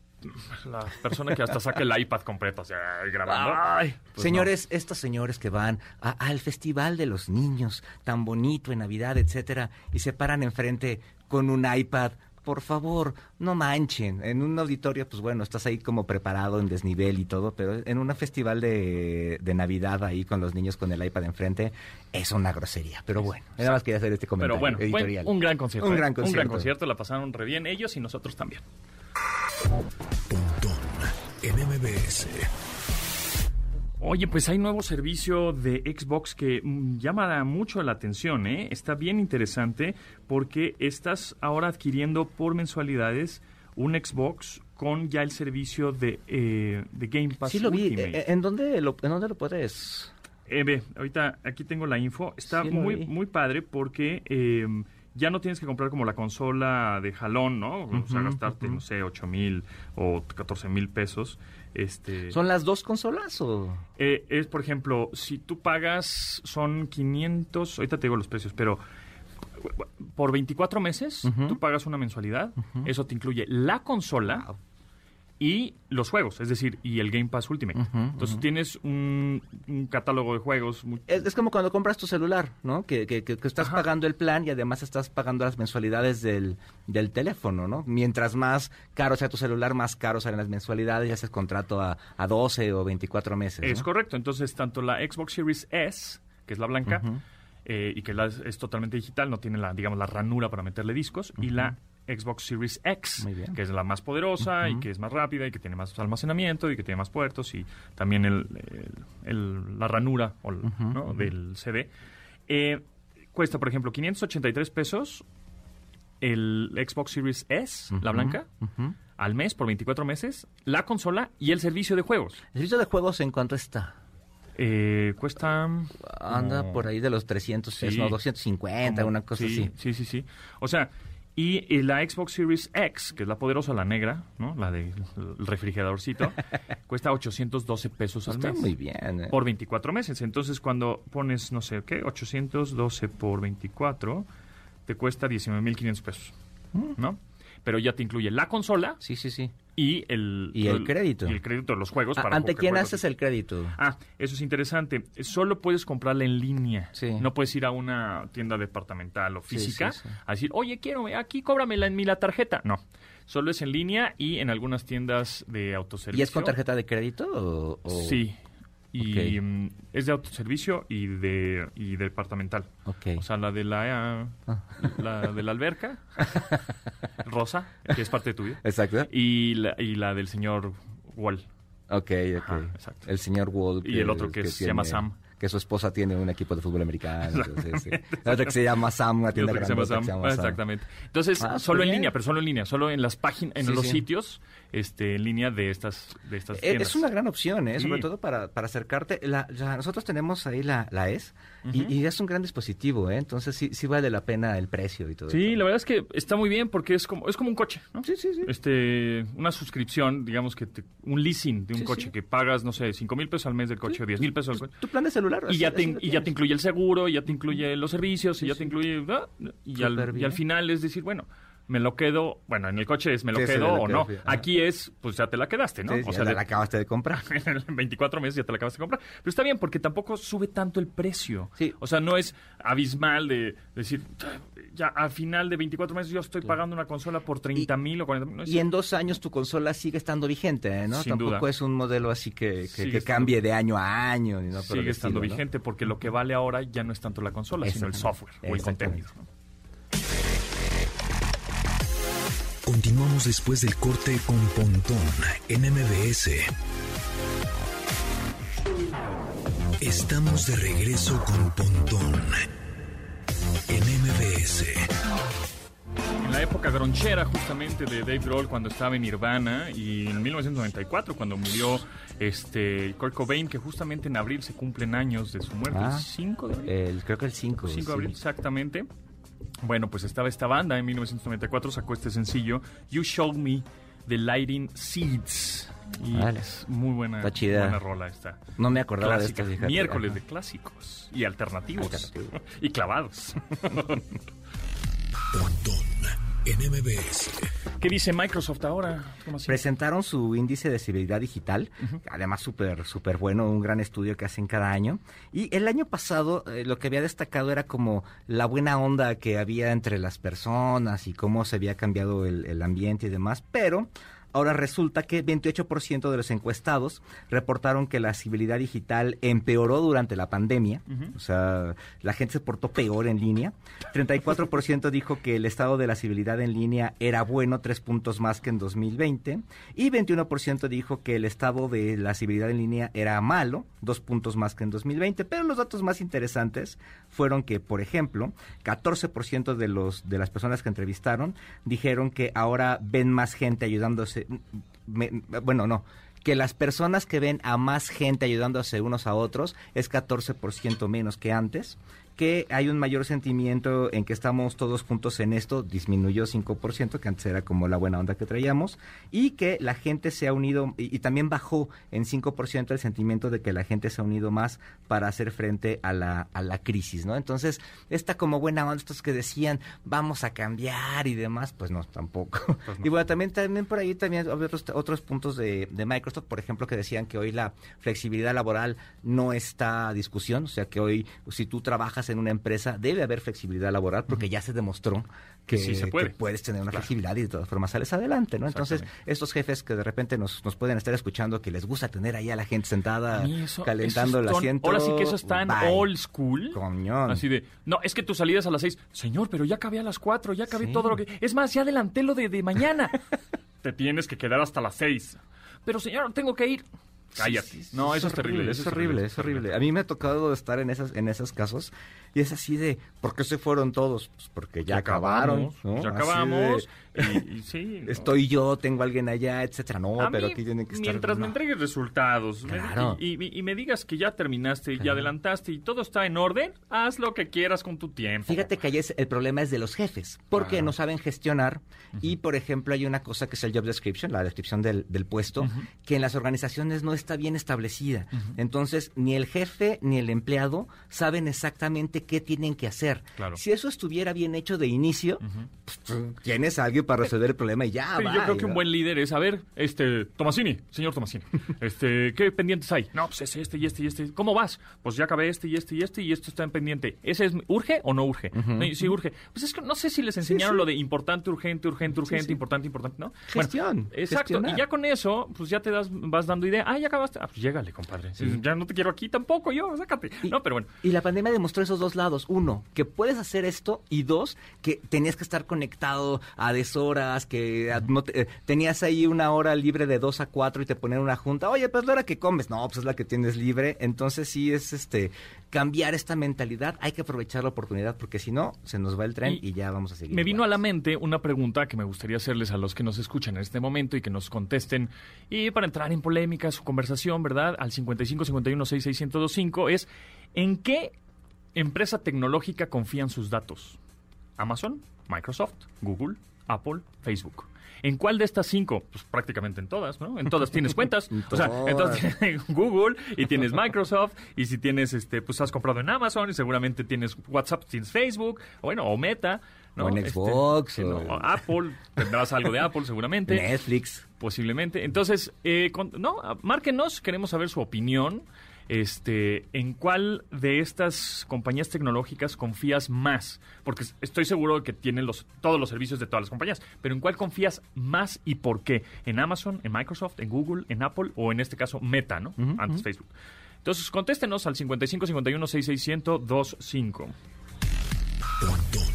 [SPEAKER 1] la persona que hasta saca el iPad completo, o sea, grabando.
[SPEAKER 2] Ay,
[SPEAKER 1] pues
[SPEAKER 2] señores, estos señores que van a- al festival de los niños, tan bonito en Navidad, etcétera, y se paran enfrente con un iPad. Por favor, no manchen. En un auditorio, pues bueno, estás ahí como preparado en desnivel y todo, pero en un festival de, de Navidad ahí con los niños con el iPad enfrente, es una grosería. Pero bueno, nada más quería hacer este
[SPEAKER 1] Pero
[SPEAKER 2] comentario
[SPEAKER 1] bueno, fue
[SPEAKER 2] editorial.
[SPEAKER 1] un gran concierto.
[SPEAKER 2] Un
[SPEAKER 1] ¿eh?
[SPEAKER 2] gran
[SPEAKER 1] Un gran
[SPEAKER 2] concierto.
[SPEAKER 1] concierto, la pasaron re bien ellos y nosotros también.
[SPEAKER 3] Pontón en MBS.
[SPEAKER 1] Oye, pues hay nuevo servicio de Xbox que mm, llama mucho la atención, ¿eh? Está bien interesante porque estás ahora adquiriendo por mensualidades un Xbox con ya el servicio de, eh, de Game Pass
[SPEAKER 2] Sí lo vi.
[SPEAKER 1] Ultimate.
[SPEAKER 2] Eh, ¿En dónde lo, en dónde lo puedes...?
[SPEAKER 1] Eh, ve, ahorita aquí tengo la info. Está
[SPEAKER 2] Sí,
[SPEAKER 1] muy,
[SPEAKER 2] vi.
[SPEAKER 1] muy padre porque eh, ya no tienes que comprar como la consola de jalón, ¿no? o sea, gastarte, no sé, 8 mil o 14 mil pesos. Este,
[SPEAKER 2] ¿Son las dos consolas o...?
[SPEAKER 1] eh, es, por ejemplo, si tú pagas, son 500, ahorita te digo los precios, pero por 24 meses tú pagas una mensualidad. Eso te incluye la consola
[SPEAKER 2] Wow.
[SPEAKER 1] Y los juegos, es decir, y el Game Pass Ultimate. Entonces tienes un, un catálogo de juegos. muy-
[SPEAKER 2] Es, es como cuando compras tu celular, ¿no? Que, que- que- que estás
[SPEAKER 1] Ajá.
[SPEAKER 2] pagando el plan y además estás pagando las mensualidades del, del teléfono, ¿no? Mientras más caro sea tu celular, más caro salen las mensualidades y haces contrato a, a 12 o 24 meses.
[SPEAKER 1] Es
[SPEAKER 2] ¿no?
[SPEAKER 1] correcto. Entonces, tanto la Xbox Series S, que es la blanca, eh, y que la- es totalmente digital, no tiene la, digamos, la ranura para meterle discos, y la Xbox Series X, que es la más poderosa y que es más rápida y que tiene más almacenamiento y que tiene más puertos y también el, el- el- la ranura del CD. Eh, cuesta, por ejemplo, 583 pesos el Xbox Series S, la blanca, al mes por 24 meses, la consola y el servicio de juegos.
[SPEAKER 2] ¿El servicio de juegos en cuánto está?
[SPEAKER 1] Eh, cuesta...
[SPEAKER 2] Anda
[SPEAKER 1] como-
[SPEAKER 2] por ahí de los 300 pesos,
[SPEAKER 1] Sí.
[SPEAKER 2] no, 250,
[SPEAKER 1] como-
[SPEAKER 2] una cosa
[SPEAKER 1] sí,
[SPEAKER 2] así.
[SPEAKER 1] Sí, sí, sí. O sea, y, eh, la Xbox Series X, que es la poderosa, la negra, ¿no? La del refrigeradorcito, cuesta 812 pesos al
[SPEAKER 2] Está
[SPEAKER 1] mes.
[SPEAKER 2] muy bien. ¿eh?
[SPEAKER 1] Por 24 meses. Entonces, cuando pones, no sé, ¿qué? 812 por 24, te cuesta 19.500 pesos,
[SPEAKER 2] Mm.
[SPEAKER 1] ¿no? Pero ya te incluye la consola
[SPEAKER 2] Sí, sí, sí.
[SPEAKER 1] y el...
[SPEAKER 2] Y el crédito.
[SPEAKER 1] Y el crédito de los juegos.
[SPEAKER 2] A-
[SPEAKER 1] para
[SPEAKER 2] ¿Ante quién haces el crédito?
[SPEAKER 1] Ah, eso es interesante. Solo puedes comprarla en línea.
[SPEAKER 2] Sí.
[SPEAKER 1] No puedes ir a una tienda departamental o física
[SPEAKER 2] sí, sí.
[SPEAKER 1] a decir, oye, quiero, aquí cóbramela en mi la tarjeta. No. Solo es en línea y en algunas tiendas de autoservicio.
[SPEAKER 2] ¿Y es con tarjeta de crédito o...? o-
[SPEAKER 1] Sí. Y mm, es de autoservicio y de y departamental.
[SPEAKER 2] Ok.
[SPEAKER 1] O sea, la de la,
[SPEAKER 2] Ah.
[SPEAKER 1] la de la alberca, Rosa, que es parte de tu vida,
[SPEAKER 2] Exacto.
[SPEAKER 1] y la, y la del señor Wall.
[SPEAKER 2] Ok, ok.
[SPEAKER 1] Ajá, exacto.
[SPEAKER 2] El señor Wall.
[SPEAKER 1] Y el otro que se llama Sam.
[SPEAKER 2] Que su esposa tiene un equipo de fútbol americano. entonces, sí. Que se llama Sam, una tienda
[SPEAKER 1] otro que se llama Sam. Exactamente. Entonces,
[SPEAKER 2] Ah,
[SPEAKER 1] solo en
[SPEAKER 2] bien.
[SPEAKER 1] línea, pero solo en línea, solo en las páginas, en
[SPEAKER 2] Sí,
[SPEAKER 1] los
[SPEAKER 2] sí.
[SPEAKER 1] sitios, este, en línea de estas, de estas
[SPEAKER 2] Eh,
[SPEAKER 1] tiendas.
[SPEAKER 2] Es una gran opción, ¿eh? sobre todo para, para acercarte. La, la- nosotros tenemos ahí la, la ES y- es un gran dispositivo, ¿eh? entonces sí, sí vale la pena el precio y todo
[SPEAKER 1] Sí, la verdad es que está muy bien porque es como, es como un coche, ¿no?
[SPEAKER 2] Sí, sí, sí.
[SPEAKER 1] Este, una suscripción, digamos que te- un leasing de un coche que pagas, no sé, cinco mil pesos al mes del coche o diez mil pesos al coche.
[SPEAKER 2] Tu plan de celular.
[SPEAKER 1] Y ya, te,
[SPEAKER 2] lo
[SPEAKER 1] y ya te
[SPEAKER 2] tienes.
[SPEAKER 1] incluye el seguro, y ya te incluye los servicios, y ya te incluye... y, al final es decir, bueno, me lo quedo... Bueno, en el coche es me lo
[SPEAKER 2] Sí, sí,
[SPEAKER 1] quedo
[SPEAKER 2] me lo
[SPEAKER 1] o
[SPEAKER 2] quedo,
[SPEAKER 1] no. Aquí es, pues ya te la quedaste, ¿no?
[SPEAKER 2] Sí,
[SPEAKER 1] o sea,
[SPEAKER 2] ya
[SPEAKER 1] de-
[SPEAKER 2] la acabaste de comprar.
[SPEAKER 1] en 24 meses ya te la acabas de comprar. Pero está bien porque tampoco sube tanto el precio. O sea, no es abismal de decir, ya al final de 24 meses yo estoy pagando una consola por 30 mil o 40 mil.
[SPEAKER 2] Y en dos años tu consola sigue estando vigente, ¿eh? ¿no?
[SPEAKER 1] Sin
[SPEAKER 2] Tampoco
[SPEAKER 1] duda.
[SPEAKER 2] es un modelo así que, que-
[SPEAKER 1] estando-
[SPEAKER 2] cambie de año a año. Ni el
[SPEAKER 1] sigue estando
[SPEAKER 2] estilo, ¿no?
[SPEAKER 1] vigente porque lo que vale ahora ya no es tanto la consola, sino el software o el contenido. ¿no?
[SPEAKER 3] Continuamos después del corte con Pontón en MBS. Estamos de regreso con Pontón en MBS.
[SPEAKER 1] En la época gronchera justamente de Dave Grohl cuando estaba en Nirvana y en 1994 cuando murió este Kurt Cobain que justamente en abril se cumplen años de su muerte,
[SPEAKER 2] Ah.
[SPEAKER 1] el 5 de abril.
[SPEAKER 2] El, creo que el 5.
[SPEAKER 1] 5 de abril, exactamente. Bueno, pues estaba esta banda en 1994, sacó este sencillo, You Showed Me the Lighting Seeds. Y
[SPEAKER 2] Vale.
[SPEAKER 1] es muy buena,
[SPEAKER 2] Está chida.
[SPEAKER 1] buena rola esta.
[SPEAKER 2] No me acordaba
[SPEAKER 1] Clásica.
[SPEAKER 2] de esta, fíjate.
[SPEAKER 1] Miércoles
[SPEAKER 2] Ajá.
[SPEAKER 1] de clásicos y alternativos.
[SPEAKER 2] Alternativo.
[SPEAKER 1] y clavados.
[SPEAKER 3] En MBS.
[SPEAKER 1] ¿Qué dice Microsoft ahora?
[SPEAKER 2] Presentaron su índice de civilidad digital, además súper súper bueno, un gran estudio que hacen cada año. Y el año pasado eh, lo que había destacado era como la buena onda que había entre las personas y cómo se había cambiado el, el ambiente y demás, pero ahora resulta que 28% de los encuestados reportaron que la civilidad digital empeoró durante la pandemia, o sea, la gente se portó peor en línea. 34% dijo que el estado de la civilidad en línea era bueno, tres puntos más que en 2020. Y 21% dijo que el estado de la civilidad en línea era malo, dos puntos más que en 2020. Pero los datos más interesantes fueron que, por ejemplo, 14% de, los, de las personas que entrevistaron dijeron que ahora ven más gente ayudándose. Me- bueno, no que las personas que ven a más gente ayudándose unos a otros es 14% menos que antes, que hay un mayor sentimiento en que estamos todos juntos en esto, disminuyó 5%, que antes era como la buena onda que traíamos, y que la gente se ha unido, y, y también bajó en 5% el sentimiento de que la gente se ha unido más para hacer frente a la, a la crisis, ¿no? Entonces, esta como buena onda, estos que decían, vamos a cambiar y demás, pues no, tampoco. Y bueno, también, también por ahí también había otros, otros puntos de, de Microsoft, por ejemplo, que decían que hoy la flexibilidad laboral no está a discusión, o sea que hoy si tú trabajas en una empresa debe haber flexibilidad laboral porque ya se demostró que,
[SPEAKER 1] Sí se puede.
[SPEAKER 2] que puedes tener una
[SPEAKER 1] Claro.
[SPEAKER 2] flexibilidad y de todas formas sales adelante, ¿no? Entonces, estos jefes que de repente nos, nos pueden estar escuchando, que les gusta tener ahí a la gente sentada
[SPEAKER 1] eso-
[SPEAKER 2] calentando
[SPEAKER 1] eso
[SPEAKER 2] el asiento.
[SPEAKER 1] Ahora sí que eso está en old school.
[SPEAKER 2] Coñón.
[SPEAKER 1] Así de, no, es que tu salida es a las seis. Señor, pero ya acabé a las cuatro, ya acabé
[SPEAKER 2] Sí.
[SPEAKER 1] todo lo que... Es más, ya adelanté lo de, de mañana. Te tienes que quedar hasta las seis. Pero señor, tengo que ir. Cállate. no, eso es, terrible.
[SPEAKER 2] Es
[SPEAKER 1] eso
[SPEAKER 2] horrible, es horrible. A mí me ha tocado estar en esas en esos casos y es así de, ¿por qué se fueron todos? Pues porque ya, acabaron, ¿no?
[SPEAKER 1] Ya acabamos.
[SPEAKER 2] de,
[SPEAKER 1] Y, y sí. ¿no?
[SPEAKER 2] Estoy yo, tengo alguien allá, etcétera. No,
[SPEAKER 1] A
[SPEAKER 2] pero
[SPEAKER 1] mí,
[SPEAKER 2] aquí tienen que estar.
[SPEAKER 1] mientras me
[SPEAKER 2] no.
[SPEAKER 1] entregues resultados me-
[SPEAKER 2] Claro.
[SPEAKER 1] y, y- y me digas que ya terminaste y adelantaste y todo está en orden, haz lo que quieras con tu tiempo.
[SPEAKER 2] Fíjate que ahí es, el problema es de los jefes, porque
[SPEAKER 1] Claro.
[SPEAKER 2] no saben gestionar y, por ejemplo, hay una cosa que es el job description, la descripción del, del puesto, que en las organizaciones no está bien establecida. Entonces, ni el jefe ni el empleado saben exactamente qué tienen que hacer.
[SPEAKER 1] Claro.
[SPEAKER 2] Si eso estuviera bien hecho de inicio, pues, tú tienes a alguien para resolver el problema y ya,
[SPEAKER 1] Sí, yo creo que un buen líder es, a ver, este, Tomasini, señor Tomasini, este, ¿qué pendientes hay? No, pues es este y este y este. ¿Cómo vas? Pues ya acabé este y este y este y esto está en pendiente. ¿Ese es, urge o no urge? No, y Sí, urge. Pues es que no sé si les enseñaron
[SPEAKER 2] sí.
[SPEAKER 1] lo de importante, urgente, urgente, urgente, importante, importante, ¿no?
[SPEAKER 2] Gestión,
[SPEAKER 1] exacto.
[SPEAKER 2] gestionar.
[SPEAKER 1] Y ya con eso, pues ya te das, vas dando idea. Ah, ya acabaste. Ah, pues llégale, compadre. Ya no te quiero aquí tampoco yo, sácate.
[SPEAKER 2] Y-
[SPEAKER 1] no, pero bueno.
[SPEAKER 2] Y la pandemia demostró esos dos lados. Uno, que puedes hacer esto. Y dos, que tenías que estar conectado a deshoras, que a- no te- eh, tenías ahí una hora libre de dos a cuatro y te ponían una junta. Oye, pues la hora que comes. No, pues es la que tienes libre. Entonces sí es este cambiar esta mentalidad. Hay que aprovechar la oportunidad porque si no, se nos va el tren y,
[SPEAKER 1] Y
[SPEAKER 2] ya vamos a seguir.
[SPEAKER 1] Me vino a la mente una pregunta que me gustaría hacerles a los que nos escuchan en este momento y que nos contesten. Y para entrar en polémica, su conversación, ¿verdad? Al 55 51 66 1025 es ¿en qué empresa tecnológica confían sus datos? Amazon, Microsoft, Google, Apple, Facebook. ¿En cuál de estas cinco? Pues prácticamente en todas, ¿no? En todas tienes cuentas.
[SPEAKER 2] En
[SPEAKER 1] o sea,
[SPEAKER 2] todas.
[SPEAKER 1] entonces tienes Google y tienes Microsoft y si tienes, este, pues has comprado en Amazon y seguramente tienes WhatsApp, tienes Facebook, o bueno, o Meta, ¿no?
[SPEAKER 2] O en
[SPEAKER 1] Este,
[SPEAKER 2] Xbox,
[SPEAKER 1] sí, no,
[SPEAKER 2] o-
[SPEAKER 1] Apple, tendrás algo de Apple seguramente.
[SPEAKER 2] Netflix.
[SPEAKER 1] Posiblemente. Entonces, eh, con- no, márquenos, queremos saber su opinión. Este, ¿en cuál de estas compañías tecnológicas confías más? Porque estoy seguro de que tienen los, todos los servicios de todas las compañías, pero ¿en cuál confías más y por qué? ¿En Amazon, en Microsoft, en Google, en Apple o en este caso Meta, ¿no? Antes Facebook. Entonces, contéstenos al 55 51 66 1025.
[SPEAKER 3] Pontón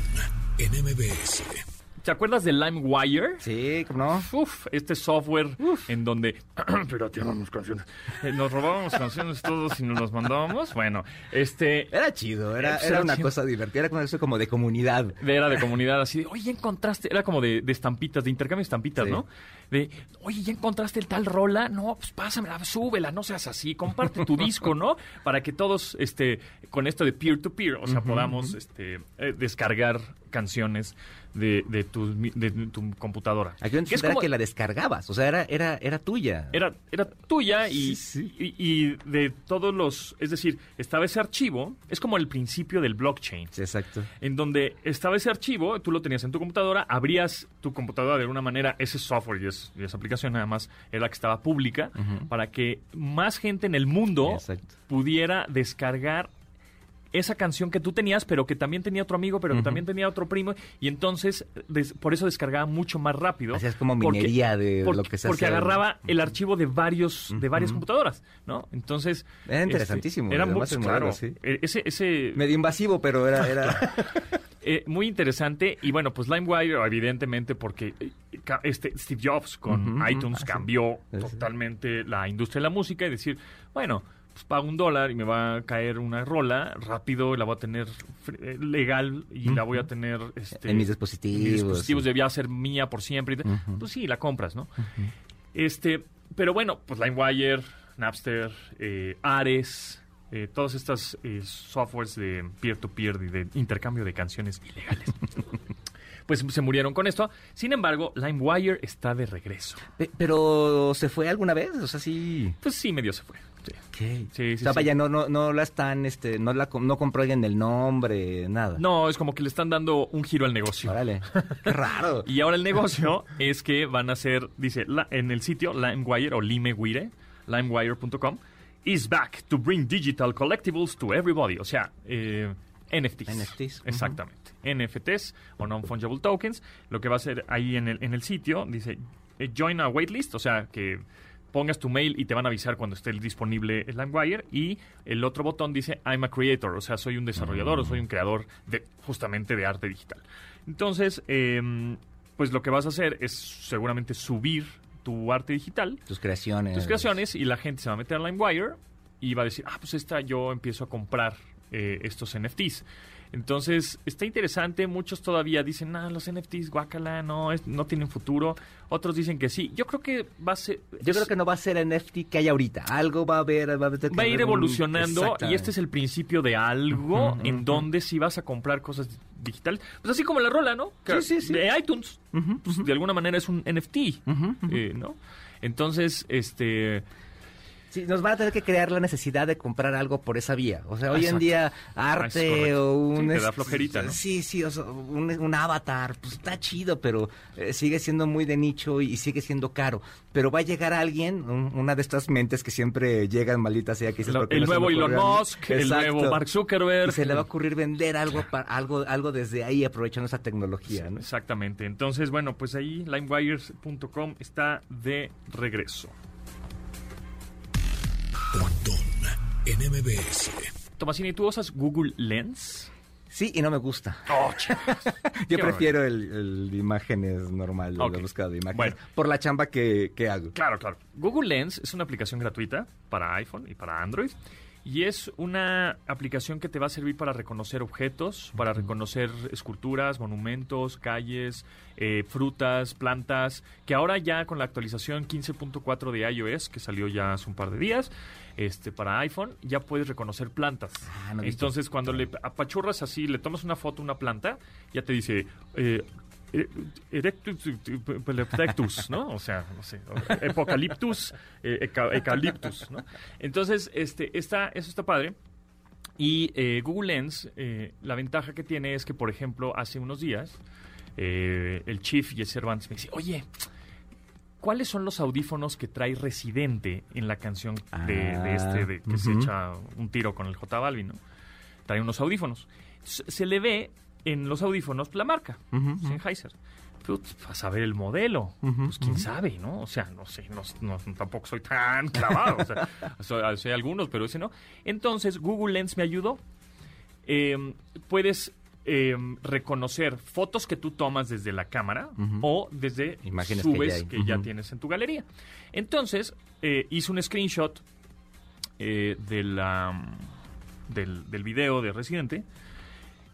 [SPEAKER 3] en MBS.
[SPEAKER 1] ¿Te acuerdas de LimeWire?
[SPEAKER 2] Sí, ¿cómo no?
[SPEAKER 1] Uf, este software en donde pirateábamos canciones. Eh, nos robábamos canciones todos y nos las mandábamos. Bueno, este
[SPEAKER 2] Era chido, era,
[SPEAKER 1] Pues
[SPEAKER 2] era
[SPEAKER 1] era
[SPEAKER 2] una
[SPEAKER 1] chido.
[SPEAKER 2] cosa divertida, era como eso como de comunidad.
[SPEAKER 1] era de comunidad así de, oye, encontraste, era como de, de estampitas, de intercambio de estampitas,
[SPEAKER 2] Sí.
[SPEAKER 1] ¿no? De, oye, ya encontraste el tal rola, no, pues pásamela, súbela, no seas así, comparte tu disco, ¿no? Para que todos, este, con esto de peer to peer, o sea, podamos, este, eh, descargar canciones de, de, tu, de tu computadora.
[SPEAKER 2] Aquí
[SPEAKER 1] Que es
[SPEAKER 2] era
[SPEAKER 1] como-
[SPEAKER 2] que la descargabas, o sea, era, era, era tuya.
[SPEAKER 1] era, era tuya y,
[SPEAKER 2] Sí, sí.
[SPEAKER 1] y, y de todos los... Es decir, estaba ese archivo, es como el principio del blockchain,
[SPEAKER 2] Sí, exacto.
[SPEAKER 1] en donde estaba ese archivo, tú lo tenías en tu computadora, abrías tu computadora de alguna manera, ese software y, es- y esa aplicación nada más era la que estaba pública, para que más gente en el mundo
[SPEAKER 2] Exacto.
[SPEAKER 1] pudiera descargar esa canción que tú tenías, pero que también tenía otro amigo, pero que también tenía otro primo, y entonces des- por eso descargaba mucho más rápido.
[SPEAKER 2] Hacías como
[SPEAKER 1] porque-
[SPEAKER 2] minería de
[SPEAKER 1] porque,
[SPEAKER 2] lo que se
[SPEAKER 1] Porque
[SPEAKER 2] hace.
[SPEAKER 1] agarraba el archivo de varios de varias computadoras, ¿no? Entonces
[SPEAKER 2] Era interesantísimo,
[SPEAKER 1] este, era muy claro.
[SPEAKER 2] sí.
[SPEAKER 1] eh, Ese ese
[SPEAKER 2] Medio invasivo, pero era... era...
[SPEAKER 1] eh, muy interesante y bueno, pues LimeWire evidentemente porque eh, este Steve Jobs con iTunes
[SPEAKER 2] Ah,
[SPEAKER 1] cambió
[SPEAKER 2] sí.
[SPEAKER 1] totalmente la industria de la música y decir, bueno, pues pago un dólar y me va a caer una rola rápido, la voy a tener eh, legal y la voy a tener este,
[SPEAKER 2] En mis dispositivos,
[SPEAKER 1] en mis dispositivos
[SPEAKER 2] sí.
[SPEAKER 1] debía ser mía por siempre.
[SPEAKER 2] Ujú.
[SPEAKER 1] Pues sí, la compras, ¿no? Este, pero bueno, pues LimeWire, Napster, eh, Ares, eh, todas estas eh, softwares de peer-to-peer y de intercambio de canciones ilegales. pues se murieron con esto. Sin embargo, LimeWire está de regreso.
[SPEAKER 2] Pe- Pero ¿se fue alguna vez? O sea, sí.
[SPEAKER 1] Pues sí, medio se fue. Sí.
[SPEAKER 2] ¿Qué?
[SPEAKER 1] Sí, sí,
[SPEAKER 2] o sea,
[SPEAKER 1] sí.
[SPEAKER 2] vaya, no, no, no la están, este, no la no compró alguien el nombre, nada.
[SPEAKER 1] No, es como que le están dando un giro al negocio.
[SPEAKER 2] Órale. Qué raro.
[SPEAKER 1] Y ahora el negocio es que van a hacer, dice, la- en el sitio LimeWire o LimeWire, limewire.com, is back to bring digital collectibles to everybody. O sea, eh, NFTs.
[SPEAKER 2] NFTs.
[SPEAKER 1] Exactamente. NFTs o non-fungible tokens. Lo que va a hacer ahí en el, en el sitio, dice, eh, join a waitlist, o sea, que pongas tu mail y te van a avisar cuando esté disponible el LimeWire. Y el otro botón dice, I'm a creator, o sea, soy un desarrollador o soy un creador de justamente de arte digital. Entonces, em, pues lo que vas a hacer es seguramente subir tu arte digital,
[SPEAKER 2] Tus creaciones.
[SPEAKER 1] tus creaciones, y la gente se va a meter a LimeWire y va a decir, ah, pues esta yo empiezo a comprar eh, estos NFTs. Entonces, está interesante. Muchos todavía dicen, ah, los NFTs, guacala, no, es- no tienen futuro. Otros dicen que sí. Yo creo que va a ser...
[SPEAKER 2] Yo
[SPEAKER 1] es-
[SPEAKER 2] creo que no va a ser NFT que hay ahorita. Algo va a haber. Va a, haber-
[SPEAKER 1] va a ir evolucionando y este es
[SPEAKER 2] el
[SPEAKER 1] principio de algo en donde si vas a comprar cosas digitales, pues así como la rola, ¿no? Que-
[SPEAKER 2] Sí, sí, sí.
[SPEAKER 1] De iTunes, pues, de alguna manera es un NFT, eh, ¿no? Entonces, este,
[SPEAKER 2] Sí, nos van a tener que crear la necesidad de comprar algo por esa vía. O sea, hoy en día
[SPEAKER 1] Ah,
[SPEAKER 2] arte o un...
[SPEAKER 1] Sí, te da flojerita, ¿no?
[SPEAKER 2] Sí, sí, o sea, un, un avatar, pues está chido, pero eh, sigue siendo muy de nicho y, sigue siendo caro. Pero va a llegar alguien, un- una de estas mentes que siempre llegan malditas sea que dices,
[SPEAKER 1] lo-
[SPEAKER 2] "¿Por qué
[SPEAKER 1] el
[SPEAKER 2] no
[SPEAKER 1] nuevo Elon
[SPEAKER 2] ocurrió a mí?".
[SPEAKER 1] Musk, el
[SPEAKER 2] Exacto.
[SPEAKER 1] nuevo Mark Zuckerberg.
[SPEAKER 2] Y se le va a ocurrir vender algo, algo, algo desde ahí aprovechando esa tecnología, ¿no?
[SPEAKER 1] Exactamente. Entonces, bueno, pues ahí limewires.com está de regreso.
[SPEAKER 3] En MBS.
[SPEAKER 1] Tomasini, ¿tú usas Google Lens?
[SPEAKER 2] Sí, y no me gusta.
[SPEAKER 1] Oh.
[SPEAKER 2] Yo
[SPEAKER 1] Qué
[SPEAKER 2] prefiero el, el de imágenes normal, el
[SPEAKER 1] Ok.
[SPEAKER 2] de búsqueda de imágenes,
[SPEAKER 1] Bueno.
[SPEAKER 2] por la chamba que, que hago.
[SPEAKER 1] Claro, claro. Google Lens es una aplicación gratuita para iPhone y para Android. Y es una aplicación que te va a servir para reconocer objetos, para reconocer esculturas, monumentos, calles, eh, frutas, plantas, que ahora ya con la actualización 15.4 de iOS, que salió ya hace un par de días, este, para iPhone, ya puedes reconocer plantas.
[SPEAKER 2] Ah, no.
[SPEAKER 1] Entonces, cuando le apachurras así, le tomas una foto a una planta, ya te dice... eh, eh, Erectus, eh, Erectus, ¿no? O sea, no sé, Epocaliptus, eh, eca- Ecaliptus, ¿no? Entonces, este, está, eso está padre. Y eh, Google Lens, eh, la ventaja que tiene es que, por ejemplo, hace unos días, eh, el Chief el Cervantes me dice, oye, ¿cuáles son los audífonos que trae Residente en la canción de, de este, de que se echa un tiro con el J Balvin, ¿no? Trae unos audífonos. Se, le ve en los audífonos la marca,
[SPEAKER 2] Ujú, ujú.
[SPEAKER 1] Sennheiser. Pero a saber el modelo, pues quién sabe, ¿no? O sea, no sé, no, no- tampoco soy tan clavado, o sea, soy, soy algunos, pero ese no. Entonces, Google Lens me ayudó. Eh, puedes eh, reconocer fotos que tú tomas desde la cámara o desde
[SPEAKER 2] Imágenes que ya
[SPEAKER 1] que ya tienes en tu galería. Entonces, eh, hice un screenshot eh, de la, del, del video de Residente,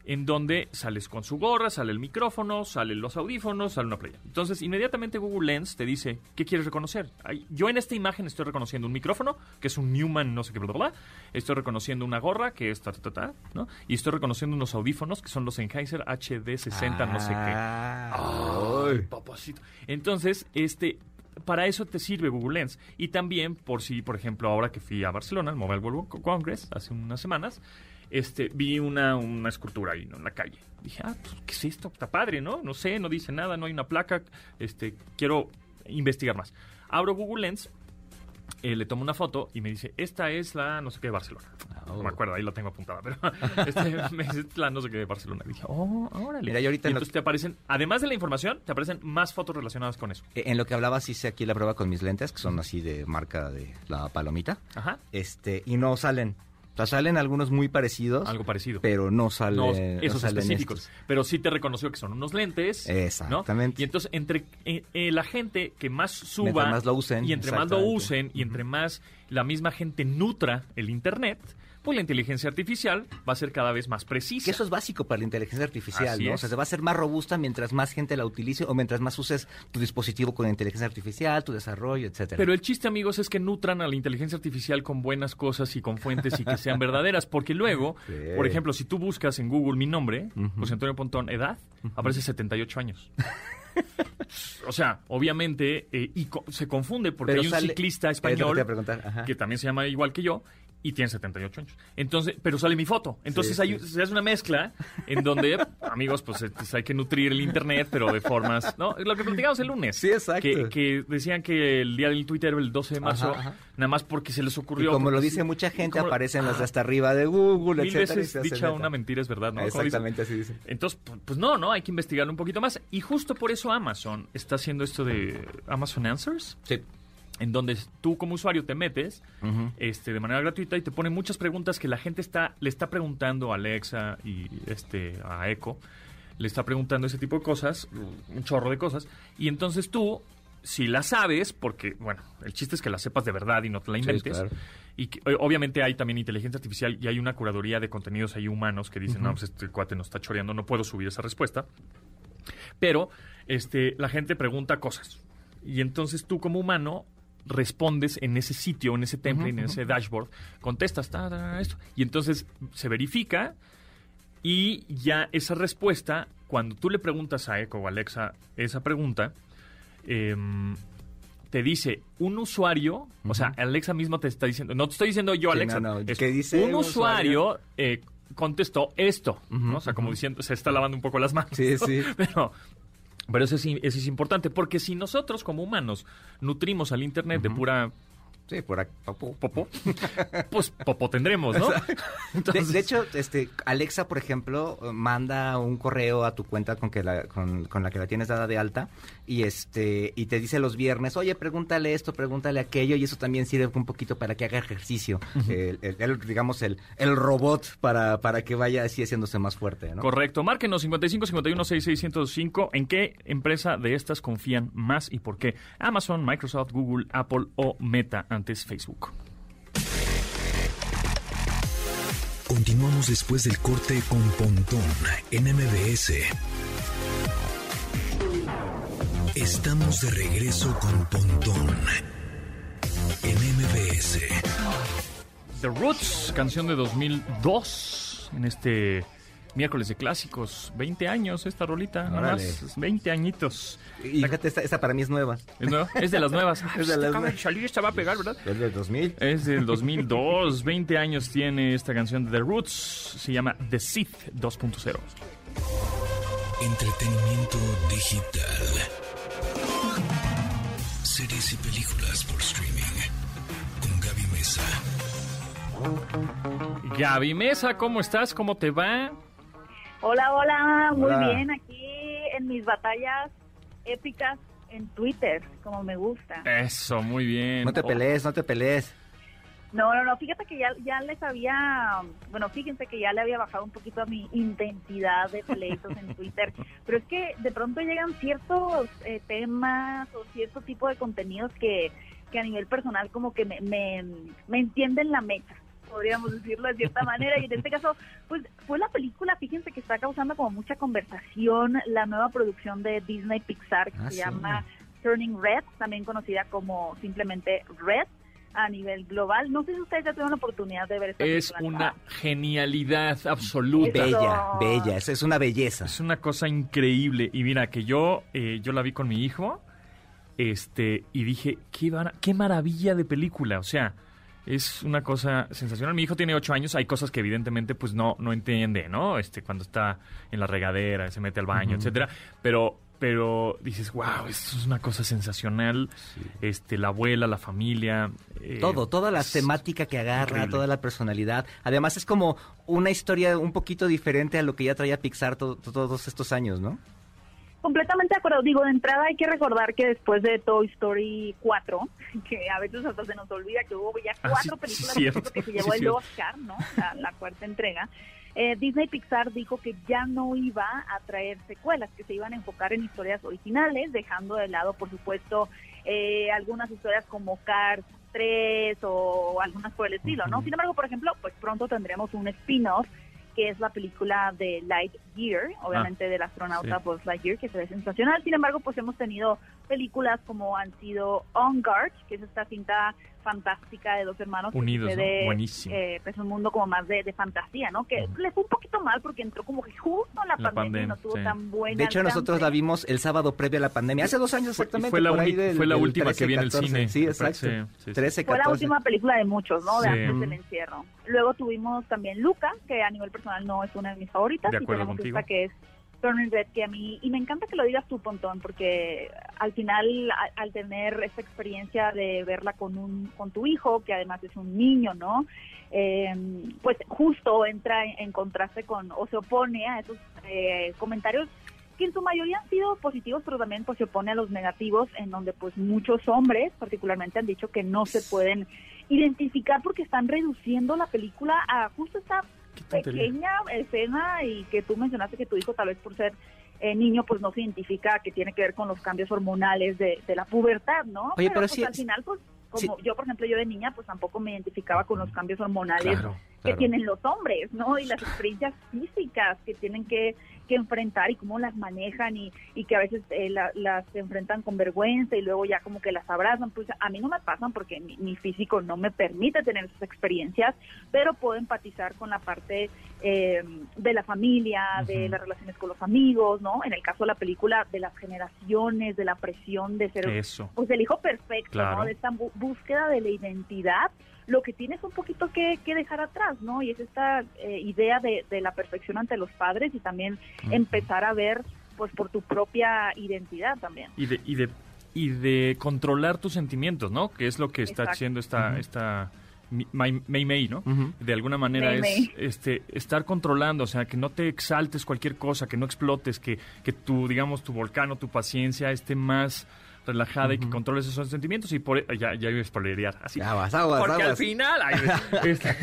[SPEAKER 1] en donde sales con su gorra, sale el micrófono, salen los audífonos, sale una playa. Entonces, inmediatamente Google Lens te dice, ¿qué quieres reconocer? Ay, Yo en esta imagen estoy reconociendo un micrófono, que es un Newman, no sé qué, bla, bla, bla. Estoy reconociendo una gorra, que es ta, ta, ta, ta, ¿no? Y estoy reconociendo unos audífonos, que son los Sennheiser HD60, no sé qué.
[SPEAKER 2] Ah,
[SPEAKER 1] Ay,
[SPEAKER 2] ay.
[SPEAKER 1] papacito. Entonces, este, para eso te sirve Google Lens. Y también, por si, por ejemplo, ahora que fui a Barcelona, al Mobile World Congress, hace unas semanas, este, vi una, una escultura ahí, ¿no? En la calle. Dije, ah, pues, ¿qué es esto? Está padre, ¿no? No sé, no dice nada, no hay una placa. Este, quiero investigar más. Abro Google Lens, eh, le tomo una foto y me dice, esta es la no sé qué de Barcelona.
[SPEAKER 2] Oh.
[SPEAKER 1] No me acuerdo, ahí la tengo apuntada, pero este, me dice, "Esta es la no sé qué de Barcelona. Y dije, oh, órale.
[SPEAKER 2] Mira, ahorita
[SPEAKER 1] Y
[SPEAKER 2] lo-
[SPEAKER 1] entonces te aparecen, además de la información, te aparecen más fotos relacionadas con eso.
[SPEAKER 2] Eh, En lo que hablabas hice aquí la prueba con mis lentes, que son así de marca de la palomita,
[SPEAKER 1] Ajá.
[SPEAKER 2] este, y no salen. O sea, salen algunos muy parecidos,
[SPEAKER 1] Algo parecido.
[SPEAKER 2] pero no salen,
[SPEAKER 1] No,
[SPEAKER 2] no
[SPEAKER 1] esos
[SPEAKER 2] salen
[SPEAKER 1] específicos.
[SPEAKER 2] estos.
[SPEAKER 1] Pero sí te reconoció que son unos lentes. ¿no?
[SPEAKER 2] Exactamente.
[SPEAKER 1] Y entonces, entre eh, eh, la gente que más suba.
[SPEAKER 2] Mientras más lo usen,
[SPEAKER 1] Y entre más lo usen, y entre más la misma gente nutra el Internet, pues la inteligencia artificial va a ser cada vez más precisa.
[SPEAKER 2] Que eso es básico para la inteligencia artificial,
[SPEAKER 1] Así
[SPEAKER 2] ¿no? O sea, se va a hacer más robusta mientras más gente la utilice o mientras más uses tu dispositivo con inteligencia artificial, tu desarrollo, etcétera.
[SPEAKER 1] Pero el chiste, amigos, es que nutran a la inteligencia artificial con buenas cosas y con fuentes y que sean verdaderas. Porque luego,
[SPEAKER 2] Sí.
[SPEAKER 1] por ejemplo, si tú buscas en Google mi nombre. José Antonio Pontón, edad, aparece 78 años. o sea, obviamente, eh, y co- se confunde porque
[SPEAKER 2] Pero
[SPEAKER 1] hay un
[SPEAKER 2] sale-
[SPEAKER 1] ciclista
[SPEAKER 2] Es que
[SPEAKER 1] español que también se llama igual que yo y tiene 78 años. Entonces, pero sale mi foto. Entonces
[SPEAKER 2] Sí,
[SPEAKER 1] hay,
[SPEAKER 2] sí.
[SPEAKER 1] se hace una mezcla en donde, amigos, pues, pues, hay que nutrir el internet, pero de formas, ¿no? Lo que platicamos el lunes.
[SPEAKER 2] Sí, exacto.
[SPEAKER 1] Que, que decían que el día del Twitter el 12 de marzo,
[SPEAKER 2] Ajá, ajá.
[SPEAKER 1] nada más porque se les
[SPEAKER 2] Y
[SPEAKER 1] ocurrió.
[SPEAKER 2] como lo dice mucha gente,
[SPEAKER 1] como-
[SPEAKER 2] aparecen los de hasta arriba de Google,
[SPEAKER 1] Mil
[SPEAKER 2] etcétera. y
[SPEAKER 1] veces
[SPEAKER 2] se hace
[SPEAKER 1] dicha una mentira es verdad, ¿no?
[SPEAKER 2] Exactamente así dice.
[SPEAKER 1] Entonces, pu- pues no, ¿no? Hay que investigarlo un poquito más. Y justo por eso Amazon está haciendo esto de Amazon Answers,
[SPEAKER 2] Sí.
[SPEAKER 1] En donde tú como usuario te metes este, de manera gratuita y te pone muchas preguntas que la gente está le está preguntando a Alexa y este a Echo le está preguntando ese tipo de cosas un chorro de cosas y entonces tú si la sabes porque bueno el chiste es que la sepas de verdad y no te la
[SPEAKER 2] Sí,
[SPEAKER 1] inventes
[SPEAKER 2] claro.
[SPEAKER 1] y que, obviamente hay también inteligencia artificial y hay una curaduría de contenidos ahí humanos que dicen no pues este cuate nos está choreando no puedo subir esa respuesta pero este la gente pregunta cosas. Y entonces tú como humano respondes en ese sitio, en ese template, en ese dashboard, contestas ta, ta, ta, esto y entonces se verifica y ya esa respuesta cuando tú le preguntas a Echo o Alexa esa pregunta em, te dice un usuario, o sea, Alexa mismo te está diciendo, no te estoy diciendo yo,
[SPEAKER 2] Sí,
[SPEAKER 1] Alexa,
[SPEAKER 2] no, no,
[SPEAKER 1] es
[SPEAKER 2] ¿qué dice
[SPEAKER 1] un
[SPEAKER 2] un
[SPEAKER 1] usuario, eh, contestó esto, ¿no? O sea, como diciendo, se está lavando un poco las manos.
[SPEAKER 2] Sí, sí.
[SPEAKER 1] Pero, pero eso, es, eso es importante, porque si nosotros como humanos nutrimos al Internet de pura
[SPEAKER 2] Sí, por aquí.
[SPEAKER 1] popó, pues popó tendremos, ¿no?
[SPEAKER 2] De,
[SPEAKER 1] Entonces-
[SPEAKER 2] de hecho, este, Alexa, por ejemplo, manda un correo a tu cuenta con que la, con, con la que la tienes dada de alta y este y te dice los viernes, oye, pregúntale esto, pregúntale aquello y eso también sirve un poquito para que haga ejercicio, el, el- el, digamos el, el robot para, para que vaya así haciéndose más fuerte, ¿no?
[SPEAKER 1] Correcto. Márquenos 55 51 66 105. ¿En qué empresa de estas confían más y por qué? Amazon, Microsoft, Google, Apple o Meta antes Facebook.
[SPEAKER 3] Continuamos después del corte con Pontón en MBS. Estamos de regreso con Pontón en MBS.
[SPEAKER 1] The Roots, canción de 2002 en este miércoles de clásicos. 20 años esta rolita, nada más. 20 añitos.
[SPEAKER 2] Y fíjate, esta, esta para mí es nueva.
[SPEAKER 1] ¿Es, nueva? Es de las nuevas.
[SPEAKER 2] Es de
[SPEAKER 1] Esta
[SPEAKER 2] las
[SPEAKER 1] acaba
[SPEAKER 2] nuevas.
[SPEAKER 1] salir, esta va a pegar, ¿verdad?
[SPEAKER 2] Es del 2000.
[SPEAKER 1] Es del 2002, 20 años tiene esta canción de The Roots, se llama The Sith 2.0.
[SPEAKER 3] Entretenimiento digital. Series y películas por streaming. Con Gaby Mesa.
[SPEAKER 1] Gaby Mesa, ¿cómo estás? ¿Cómo te va?
[SPEAKER 4] Hola, hola, muy
[SPEAKER 2] Hola.
[SPEAKER 4] bien, aquí en mis batallas épicas en Twitter, como me gusta.
[SPEAKER 1] Eso, muy bien.
[SPEAKER 2] No te pelees, no te pelees.
[SPEAKER 4] No, no, no, fíjate que ya, ya les había, bueno, fíjense que ya le había bajado un poquito a mi intensidad de pleitos en Twitter, pero es que de pronto llegan ciertos eh, temas o cierto tipo de contenidos que, que a nivel personal como que me, me, me entienden la mecha podríamos decirlo de cierta manera y en este caso pues fue la película fíjense que está causando como mucha conversación la nueva producción de Disney Pixar que
[SPEAKER 2] Ah,
[SPEAKER 4] se
[SPEAKER 2] sí.
[SPEAKER 4] llama Turning Red también conocida como simplemente Red a nivel global. No sé si ustedes ya tuvieron la oportunidad de ver esta
[SPEAKER 1] Es
[SPEAKER 4] película.
[SPEAKER 1] una genialidad absoluta.
[SPEAKER 2] Bella, bella, es, es una belleza.
[SPEAKER 1] Es una cosa increíble. Y mira, que yo, eh, yo la vi con mi hijo este y dije, qué, qué maravilla de película. O sea, es una cosa sensacional. Mi hijo tiene ocho años, hay cosas que evidentemente pues no, no entiende, ¿no? Este, cuando está en la regadera, se mete al baño, etcétera. Pero, pero dices, wow, esto es una cosa sensacional. Este, la abuela, la familia. eh,
[SPEAKER 2] Todo, toda la temática que agarra,
[SPEAKER 1] increíble.
[SPEAKER 2] toda la personalidad. Además es como una historia un poquito diferente a lo que ya traía Pixar to- to- todos estos años, ¿no?
[SPEAKER 4] Completamente de acuerdo. Digo, de entrada hay que recordar que después de Toy Story 4, que a veces hasta se nos olvida que hubo ya
[SPEAKER 1] Ah,
[SPEAKER 4] cuatro
[SPEAKER 1] sí,
[SPEAKER 4] películas
[SPEAKER 1] sí,
[SPEAKER 4] que se
[SPEAKER 1] Sí,
[SPEAKER 4] llevó el
[SPEAKER 1] cierto.
[SPEAKER 4] Oscar, ¿no? La, la cuarta entrega. Eh, Disney Pixar dijo que ya no iba a traer secuelas, que se iban a enfocar en historias originales, dejando de lado, por supuesto, eh, algunas historias como Cars 3 o algunas por el estilo, ¿no? Sin embargo, por ejemplo, pues pronto tendremos un spin-off que es la película de Lightyear, obviamente del astronauta
[SPEAKER 1] sí.
[SPEAKER 4] Buzz Lightyear, que se ve sensacional. Sin embargo, pues hemos tenido películas como han sido On Guard, que es esta cinta fantástica de dos hermanos que
[SPEAKER 1] Unidos,
[SPEAKER 4] sucede,
[SPEAKER 1] ¿no? Buenísimo.
[SPEAKER 4] eh, pues un mundo como más de, de fantasía, ¿no? Que le fue un poquito mal porque entró como que justo en la,
[SPEAKER 1] La
[SPEAKER 4] pandemia, y no
[SPEAKER 1] pandemia,
[SPEAKER 4] tuvo
[SPEAKER 1] sí.
[SPEAKER 4] tan buena
[SPEAKER 2] De hecho, nosotros la vimos el sábado previo a la pandemia, hace dos años
[SPEAKER 1] Fue-
[SPEAKER 2] exactamente.
[SPEAKER 1] fue la
[SPEAKER 2] por ahí del-
[SPEAKER 1] fue la última que vi en el
[SPEAKER 2] 14,
[SPEAKER 1] cine.
[SPEAKER 2] Sí, exacto.
[SPEAKER 1] Sí, sí, sí.
[SPEAKER 2] 13,
[SPEAKER 4] Fue la
[SPEAKER 2] 14.
[SPEAKER 4] última película de muchos, ¿no? De
[SPEAKER 1] Sí.
[SPEAKER 4] antes del encierro. Luego tuvimos también Luca, que a nivel personal no es una de mis favoritas.
[SPEAKER 1] De
[SPEAKER 4] y
[SPEAKER 1] acuerdo
[SPEAKER 4] tenemos
[SPEAKER 1] contigo.
[SPEAKER 4] esta que es Turning Red, que a mí, y me encanta que lo digas tú, Pontón, porque al final, a- al tener esta experiencia de verla con un con tu hijo, que además es un niño, ¿no? Eh, pues justo entra en, en contraste con, o se opone a esos eh, comentarios que en su mayoría han sido positivos, pero también pues se opone a los negativos, en donde pues muchos hombres particularmente han dicho que no se pueden identificar porque están reduciendo la película a justo esta. Pequeña escena y que tú mencionaste que tu hijo tal vez por ser eh, niño pues no se identifica que tiene que ver con los cambios hormonales de, de la pubertad, ¿no?
[SPEAKER 2] Oye, pero
[SPEAKER 4] pues,
[SPEAKER 2] sí
[SPEAKER 4] al final pues como yo por ejemplo yo de niña pues tampoco me identificaba con los cambios hormonales
[SPEAKER 2] Claro,
[SPEAKER 4] que tienen los hombres, ¿no? Y las experiencias físicas que tienen que, que enfrentar y cómo las manejan y, y que a veces eh, la- las enfrentan con vergüenza y luego ya como que las abrazan. Pues a mí no me pasan porque mi, mi físico no me permite tener esas experiencias, pero puedo empatizar con la parte eh, de la familia, de las relaciones con los amigos, ¿no? En el caso de la película, de las generaciones, de la presión de ser
[SPEAKER 1] Eso.
[SPEAKER 4] pues el hijo perfecto,
[SPEAKER 1] Claro.
[SPEAKER 4] ¿no? De esta búsqueda de la identidad, lo que tienes un poquito que, que dejar atrás, ¿no? Y es esta eh, idea de, de la perfección ante los padres y también empezar a ver, pues, por tu propia identidad también.
[SPEAKER 1] y de, y de y de controlar tus sentimientos, ¿no? Que es lo que está
[SPEAKER 4] Exacto.
[SPEAKER 1] haciendo esta esta Mi- Mai Mei, Mei, ¿no? De alguna manera es este estar controlando, o sea, que no te exaltes cualquier cosa, que no explotes, que que tu digamos tu volcán o tu paciencia esté más relajada y que controles esos sentimientos y por ya ya iba a spoilerear así.
[SPEAKER 2] Ya vas, aguas,
[SPEAKER 1] Porque al
[SPEAKER 2] aguas.
[SPEAKER 1] final, ay, este,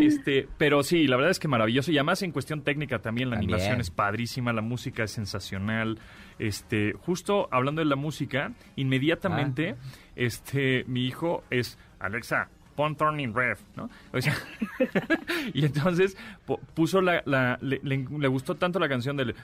[SPEAKER 1] este, pero sí, la verdad es que maravilloso y además en cuestión técnica también la
[SPEAKER 2] También.
[SPEAKER 1] animación es padrísima, la música es sensacional. Este, justo hablando de la música, inmediatamente,
[SPEAKER 2] Ah.
[SPEAKER 1] este, mi hijo es Alexa. Pon Turning Red, ¿no? O sea, y entonces puso la, la le, le- le gustó tanto la canción del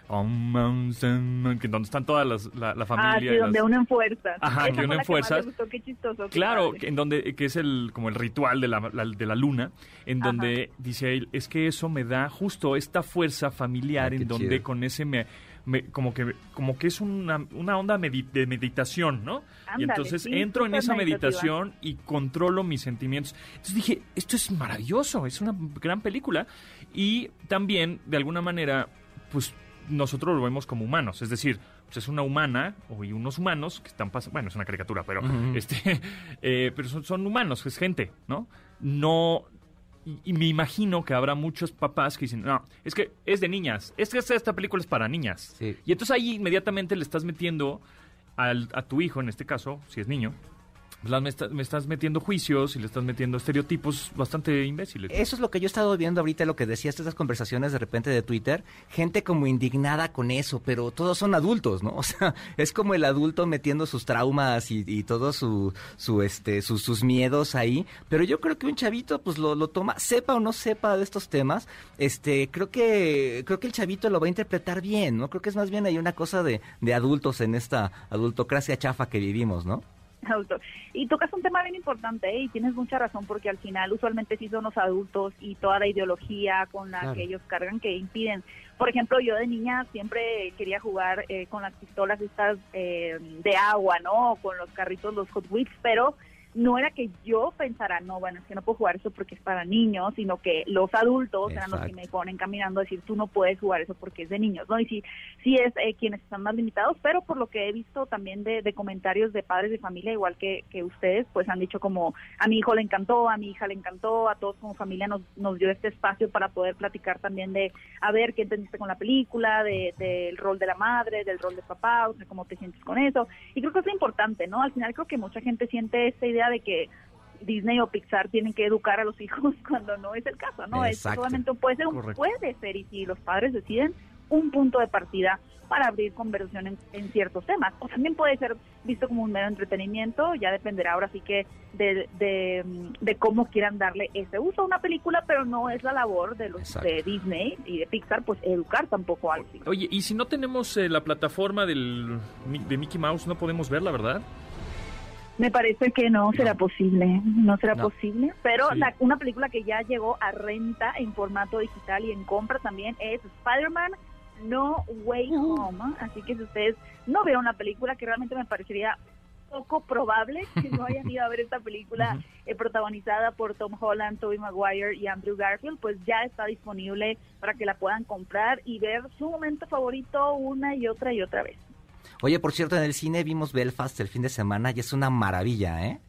[SPEAKER 1] que donde están todas las, la, la
[SPEAKER 4] Ah,
[SPEAKER 1] familia.
[SPEAKER 4] sí,
[SPEAKER 1] y
[SPEAKER 4] donde
[SPEAKER 1] las-
[SPEAKER 4] unen fuerzas.
[SPEAKER 1] Ajá,
[SPEAKER 4] Esa
[SPEAKER 1] que unen
[SPEAKER 4] más
[SPEAKER 1] fuerzas.
[SPEAKER 4] le gustó, qué chistoso.
[SPEAKER 1] Claro, en donde que es el como el ritual de la, la- de la luna, en
[SPEAKER 4] Ajá.
[SPEAKER 1] donde dice él es que eso me da justo esta fuerza familiar
[SPEAKER 2] Ah,
[SPEAKER 1] en donde
[SPEAKER 2] chido.
[SPEAKER 1] con ese me, me- como que como que es una, una onda medi- de meditación, ¿no? y entonces
[SPEAKER 4] sí,
[SPEAKER 1] entro en esa
[SPEAKER 4] meditativa.
[SPEAKER 1] meditación y controlo mis sentimientos. Entonces dije, esto es maravilloso, es una gran película y también de alguna manera pues nosotros lo vemos como humanos, es decir, pues es una humana o y unos humanos que están pasando, bueno, es una caricatura, pero este eh, pero son, son humanos, es gente, ¿no? No y, y me imagino que habrá muchos papás que dicen, no, es que es de niñas, es que esta- esta película es para niñas.
[SPEAKER 2] Sí.
[SPEAKER 1] Y entonces ahí inmediatamente le estás metiendo al- a tu hijo, en este caso, si es niño, me, está- me estás metiendo juicios y le estás metiendo estereotipos bastante imbéciles.
[SPEAKER 2] Eso es lo que yo he estado viendo ahorita, lo que decías, estas conversaciones de repente de Twitter, gente como indignada con eso, pero todos son adultos, ¿no? O sea, es como el adulto metiendo sus traumas y, y todo su, su este, sus, miedos ahí, pero yo creo que un chavito pues lo, lo toma, sepa o no sepa de estos temas, este, creo que, creo que el chavito lo va a interpretar bien, ¿no? Creo que es más bien hay una cosa de, de adultos en esta adultocracia chafa que vivimos, ¿no?
[SPEAKER 4] Auto. Y tocas un tema bien importante ¿eh? y tienes mucha razón porque al final usualmente sí son los adultos y toda la ideología con la
[SPEAKER 2] Claro.
[SPEAKER 4] que ellos cargan que impiden. Por ejemplo, yo de niña siempre quería jugar eh, con las pistolas estas eh, de agua, ¿no? O con los carritos, los Hot Wheels, pero no era que yo pensara, no, bueno, es que no puedo jugar eso porque es para niños, sino que los adultos eran los que me ponen caminando a decir, tú no puedes jugar eso porque es de niños, ¿no? Y sí, sí es eh, quienes están más limitados, pero por lo que he visto también de, de comentarios de padres de familia, igual que, que ustedes, pues han dicho como, a mi hijo le encantó, a mi hija le encantó, a todos como familia nos, nos dio este espacio para poder platicar también de, a ver, qué entendiste con la película, de- del rol de la madre, del rol de papá, o sea, cómo te sientes con eso. Y creo que es importante, ¿no? Al final creo que mucha gente siente esta idea de que Disney o Pixar tienen que educar a los hijos cuando no es el caso, ¿no? Es
[SPEAKER 2] Exacto.
[SPEAKER 4] solamente puede ser
[SPEAKER 1] Correcto.
[SPEAKER 4] puede ser y si los padres deciden un punto de partida para abrir conversación en, en, ciertos temas. O también puede ser visto como un mero entretenimiento, ya dependerá ahora sí que de, de, de cómo quieran darle ese uso a una película, pero no es la labor de los de Disney y de Pixar, pues educar tampoco algo así.
[SPEAKER 1] Oye, y si no tenemos eh, la plataforma del, de Mickey Mouse, no podemos verla, ¿verdad?
[SPEAKER 4] Me parece que no será posible, no será posible, pero la, una película que ya llegó a renta en formato digital y en compra también es Spider-Man No Way Home, así que si ustedes no vieron una película que realmente me parecería poco probable que no hayan ido a ver esta película eh, protagonizada por Tom Holland, Tobey Maguire y Andrew Garfield, pues ya está disponible para que la puedan comprar y ver su momento favorito una y otra y otra vez.
[SPEAKER 2] Oye, por cierto, en el cine vimos Belfast el fin de semana y es una maravilla, ¿eh?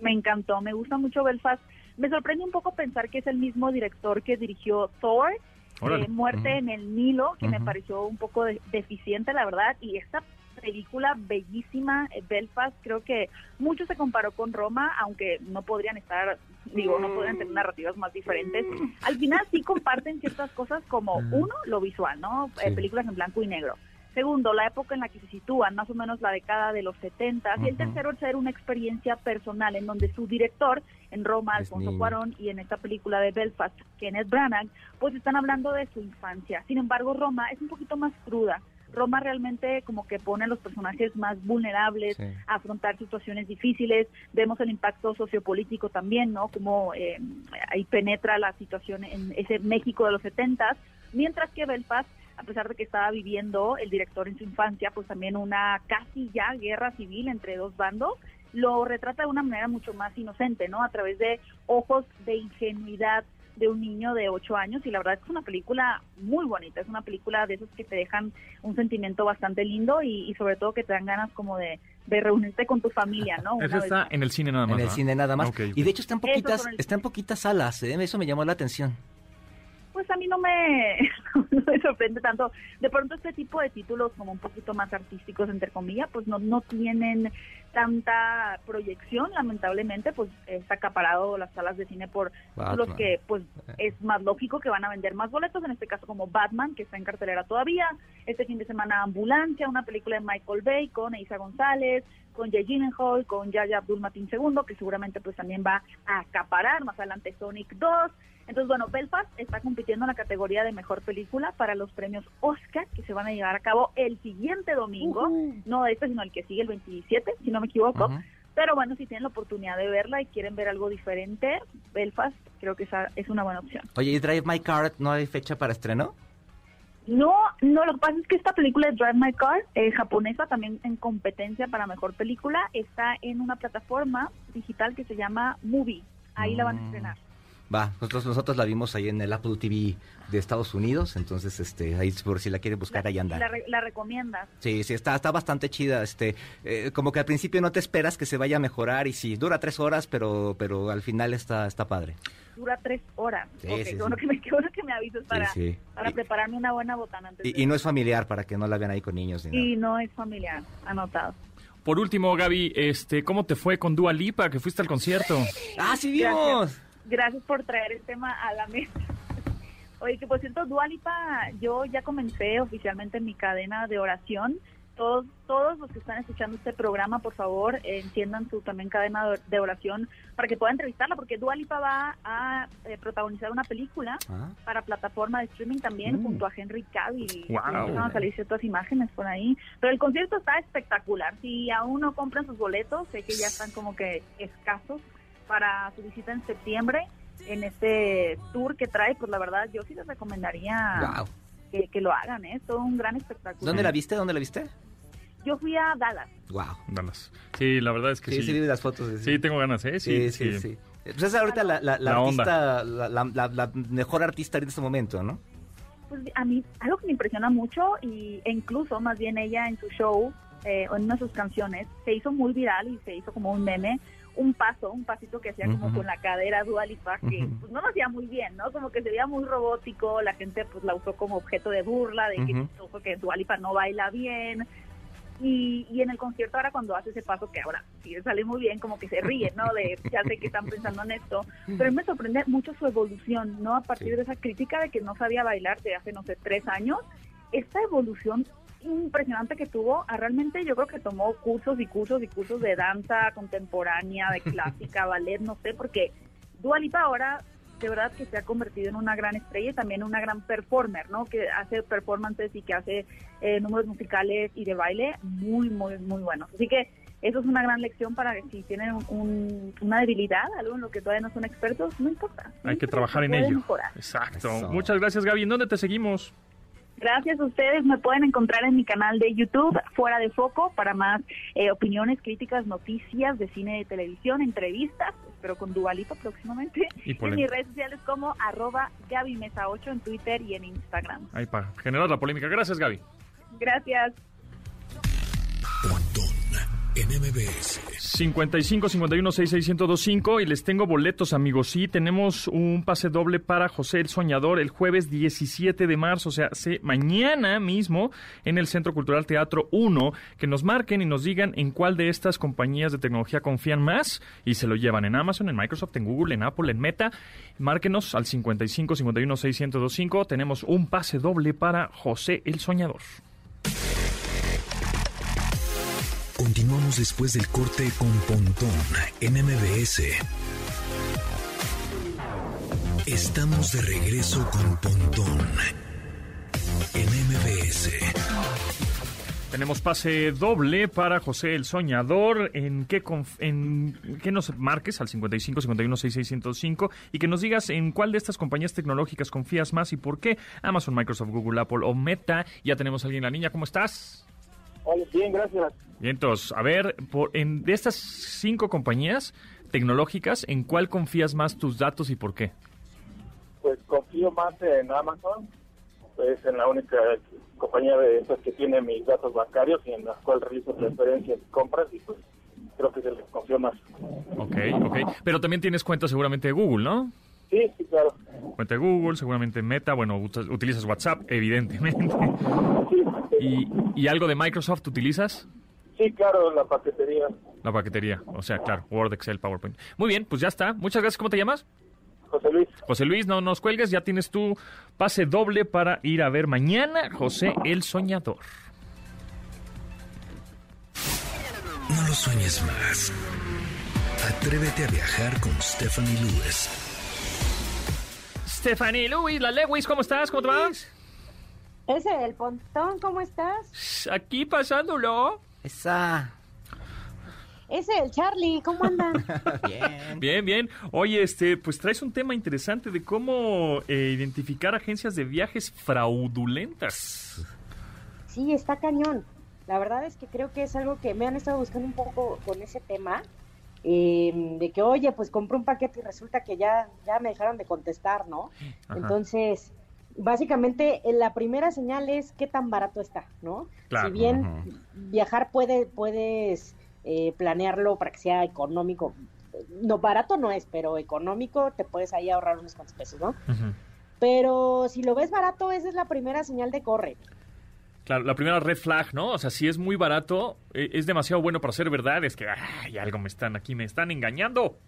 [SPEAKER 4] Me encantó, me gusta mucho Belfast. Me sorprende un poco pensar que es el mismo director que dirigió Thor, eh, Muerte en el Nilo, que me pareció un poco deficiente, la verdad, y esta película bellísima, eh, Belfast, creo que mucho se comparó con Roma, aunque no podrían estar, digo, no podrían tener narrativas más diferentes. Al final sí comparten ciertas cosas como, uno, lo visual, ¿no? Eh, películas en blanco y negro. Segundo, la época en la que se sitúan, más o menos la década de los 70. Y el tercero, ser una experiencia personal en donde su director, en Roma, Alfonso Cuarón, y en esta película de Belfast, Kenneth Branagh, pues están hablando de su infancia. Sin embargo, Roma es un poquito más cruda. Roma realmente como que pone a los personajes más vulnerables a afrontar situaciones difíciles. Vemos el impacto sociopolítico también, ¿no? Como eh, ahí penetra la situación en ese México de los 70 mientras que Belfast a pesar de que estaba viviendo el director en su infancia, pues también una casi ya guerra civil entre dos bandos, lo retrata de una manera mucho más inocente, ¿no? A través de ojos de ingenuidad de un niño de ocho años y la verdad es que es una película muy bonita, es una película de esos que te dejan un sentimiento bastante lindo y, sobre todo que te dan ganas como de, reunirte con tu familia, ¿no?
[SPEAKER 1] Eso está en el cine nada más.
[SPEAKER 2] En el cine nada más. Y de hecho está en poquitas, está en poquitas salas, ¿eh? eso me llamó la atención
[SPEAKER 4] pues a mí no me, me sorprende tanto. De pronto este tipo de títulos como un poquito más artísticos, entre comillas, pues no, no tienen tanta proyección, lamentablemente, pues está acaparado las salas de cine por los que pues es más lógico que van a vender más boletos, en este caso como Batman, que está en cartelera todavía, este fin de semana Ambulancia, una película de Michael Bay con Isa González, con Jay Gyllenhaal, con Yaya Abdul Matin II, que seguramente pues también va a acaparar más adelante Sonic 2, entonces, bueno, Belfast está compitiendo en la categoría de mejor película para los premios Oscar que se van a llevar a cabo el siguiente domingo, no este, sino el que sigue el 27, si no me equivoco. Pero bueno, si tienen la oportunidad de verla y quieren ver algo diferente, Belfast creo que esa es una buena opción.
[SPEAKER 2] Oye, ¿y Drive My Car no hay fecha para estreno?
[SPEAKER 4] No, no, lo que pasa es que esta película de Drive My Car, eh, japonesa, también en competencia para mejor película, está en una plataforma digital que se llama Movie. Ahí la van a mm. estrenar.
[SPEAKER 2] Va, nosotros, nosotros la vimos ahí en el Apple TV de Estados Unidos, entonces este ahí por si la quiere buscar ahí anda.
[SPEAKER 4] La, la recomiendas.
[SPEAKER 2] Sí, sí, está, está bastante chida, este, eh, como que al principio no te esperas que se vaya a mejorar y sí, dura tres horas, pero, pero al final está, está padre.
[SPEAKER 4] Dura tres horas. Sí, sí, bueno, que me, que me avises para, para prepararme una buena botana. Antes
[SPEAKER 2] y, y, no es familiar para que no la vean ahí con niños.
[SPEAKER 4] y no es familiar, anotado.
[SPEAKER 1] Por último, Gaby, este, ¿cómo te fue con Dua Lipa, que fuiste al concierto?
[SPEAKER 2] ¡Ah, sí vimos!
[SPEAKER 4] gracias por traer el tema a la mesa. Oye, que por cierto, Dualipa, yo ya comencé oficialmente mi cadena de oración. Todos, todos los que están escuchando este programa, por favor, enciendan su también cadena de oración para que puedan entrevistarla, porque Dualipa va a eh, protagonizar una película ah. para plataforma de streaming también, mm. junto a Henry Cavill. Wow. Van a salir ciertas imágenes por ahí. Pero el concierto está espectacular. Si aún no compran sus boletos, sé que ya están como que escasos para su visita en septiembre en este tour que trae, pues la verdad yo sí les recomendaría que, lo hagan, ¿eh? es todo un gran espectáculo.
[SPEAKER 2] ¿Dónde la viste? ¿Dónde la viste?
[SPEAKER 4] Yo fui a Dallas.
[SPEAKER 2] Wow.
[SPEAKER 1] Dallas. Sí, la verdad es que sí.
[SPEAKER 2] Sí, sí, vi las fotos.
[SPEAKER 1] Sí. tengo ganas, ¿eh? Sí,
[SPEAKER 2] sí, sí. Pues es ahorita la, la, la, artista, la, mejor artista en este momento, ¿no?
[SPEAKER 4] Pues a mí, algo que me impresiona mucho, y, e incluso más bien ella en su show, eh, en una de sus canciones, se hizo muy viral y se hizo como un meme, un paso, un pasito que hacía como con la cadera dualipa, que pues, no lo hacía muy bien, ¿no? Como que se veía muy robótico, la gente pues la usó como objeto de burla, de que, que Dualipa no baila bien. Y, y en el concierto ahora cuando hace ese paso, que ahora sí sale muy bien, como que se ríe, ¿no? De, ya sé que están pensando en esto, pero me sorprende mucho su evolución, ¿no? A partir de esa crítica de que no sabía bailar de hace, no sé, tres años, esta evolución impresionante que tuvo. Ah, realmente yo creo que tomó cursos y cursos y cursos de danza contemporánea, de clásica, ballet, no sé, porque Dualipa ahora de verdad que se ha convertido en una gran estrella y también una gran performer, ¿no? Que hace performances y que hace eh, números musicales y de baile muy, muy, muy buenos. Así que eso es una gran lección para que si tienen una debilidad, algo en lo que todavía no son expertos, no importa.
[SPEAKER 1] Hay que trabajar en ello. Exacto. Muchas gracias, Gaby. ¿En dónde te seguimos?
[SPEAKER 4] Gracias a ustedes. Me pueden encontrar en mi canal de YouTube, Fuera de Foco, para más eh, opiniones, críticas, noticias de cine y televisión, entrevistas, espero con Dualito próximamente. Y en mis redes sociales como arroba Gaby Mesa 8 en Twitter y en Instagram.
[SPEAKER 1] Ahí para generar la polémica. Gracias, Gaby.
[SPEAKER 4] Gracias.
[SPEAKER 3] MBS.
[SPEAKER 1] 55 51 66 y les tengo boletos, amigos. Sí, tenemos un pase doble para José el Soñador el jueves 17 de marzo, o sea, mañana mismo en el Centro Cultural Teatro 1. Que nos marquen y nos digan en cuál de estas compañías de tecnología confían más y se lo llevan en Amazon, en Microsoft, en Google, en Apple, en Meta. Márquenos al 55 51 625. Tenemos un pase doble para José el Soñador.
[SPEAKER 3] Continuamos después del corte con Pontón en MBS. Estamos de regreso con Pontón en MBS.
[SPEAKER 1] Tenemos pase doble para José el Soñador. ¿En qué, en qué nos marques al 55 51 6605 y que nos digas en cuál de estas compañías tecnológicas confías más y por qué? Amazon, Microsoft, Google, Apple o Meta. Ya tenemos a alguien, la niña. ¿Cómo estás?
[SPEAKER 5] Bien, gracias.
[SPEAKER 1] Bien, entonces, a ver, por, en, de estas cinco compañías tecnológicas, ¿en cuál confías más tus datos y por qué?
[SPEAKER 5] Pues confío más en Amazon, es en la única compañía de esas que tiene mis datos bancarios y en la cual realizo transferencias y compras y pues creo que se les confío más.
[SPEAKER 1] Ok, ok. Pero también tienes cuenta seguramente de Google, ¿no?
[SPEAKER 5] Sí, sí, claro.
[SPEAKER 1] Cuenta de Google, seguramente Meta, bueno, utilizas WhatsApp, evidentemente. ¿Y, ¿Y algo de Microsoft utilizas?
[SPEAKER 5] Sí, claro, la paquetería.
[SPEAKER 1] La paquetería, o sea, claro, Word, Excel, PowerPoint. Muy bien, pues ya está. Muchas gracias. ¿Cómo te llamas?
[SPEAKER 5] José Luis.
[SPEAKER 1] José Luis, no nos cuelgues, ya tienes tu pase doble para ir a ver mañana José el Soñador.
[SPEAKER 3] No lo sueñes más. Atrévete a viajar con Stephanie Lewis.
[SPEAKER 1] Stephanie Lewis, la Lewis, ¿cómo estás? ¿Cómo te vas?
[SPEAKER 6] Ese, el pontón, ¿cómo estás?
[SPEAKER 1] Aquí pasándolo.
[SPEAKER 2] Esa.
[SPEAKER 6] Ese, el Charlie, ¿cómo anda?
[SPEAKER 1] bien. Bien, bien. Oye, este, pues traes un tema interesante de cómo eh, identificar agencias de viajes fraudulentas.
[SPEAKER 6] Sí, está cañón. La verdad es que creo que es algo que me han estado buscando un poco con ese tema. Eh, de que, oye, pues compré un paquete y resulta que ya, ya me dejaron de contestar, ¿no? Entonces, básicamente eh, la primera señal es qué tan barato está, ¿no? si bien viajar puede, puedes eh, planearlo para que sea económico, no barato no es, pero económico te puedes ahí ahorrar unos cuantos pesos, ¿no? Pero si lo ves barato, esa es la primera señal de corre.
[SPEAKER 1] Claro, la primera red flag, ¿no? O sea, si es muy barato, eh, es demasiado bueno para ser verdad, es que, ay, algo me están aquí, me están engañando.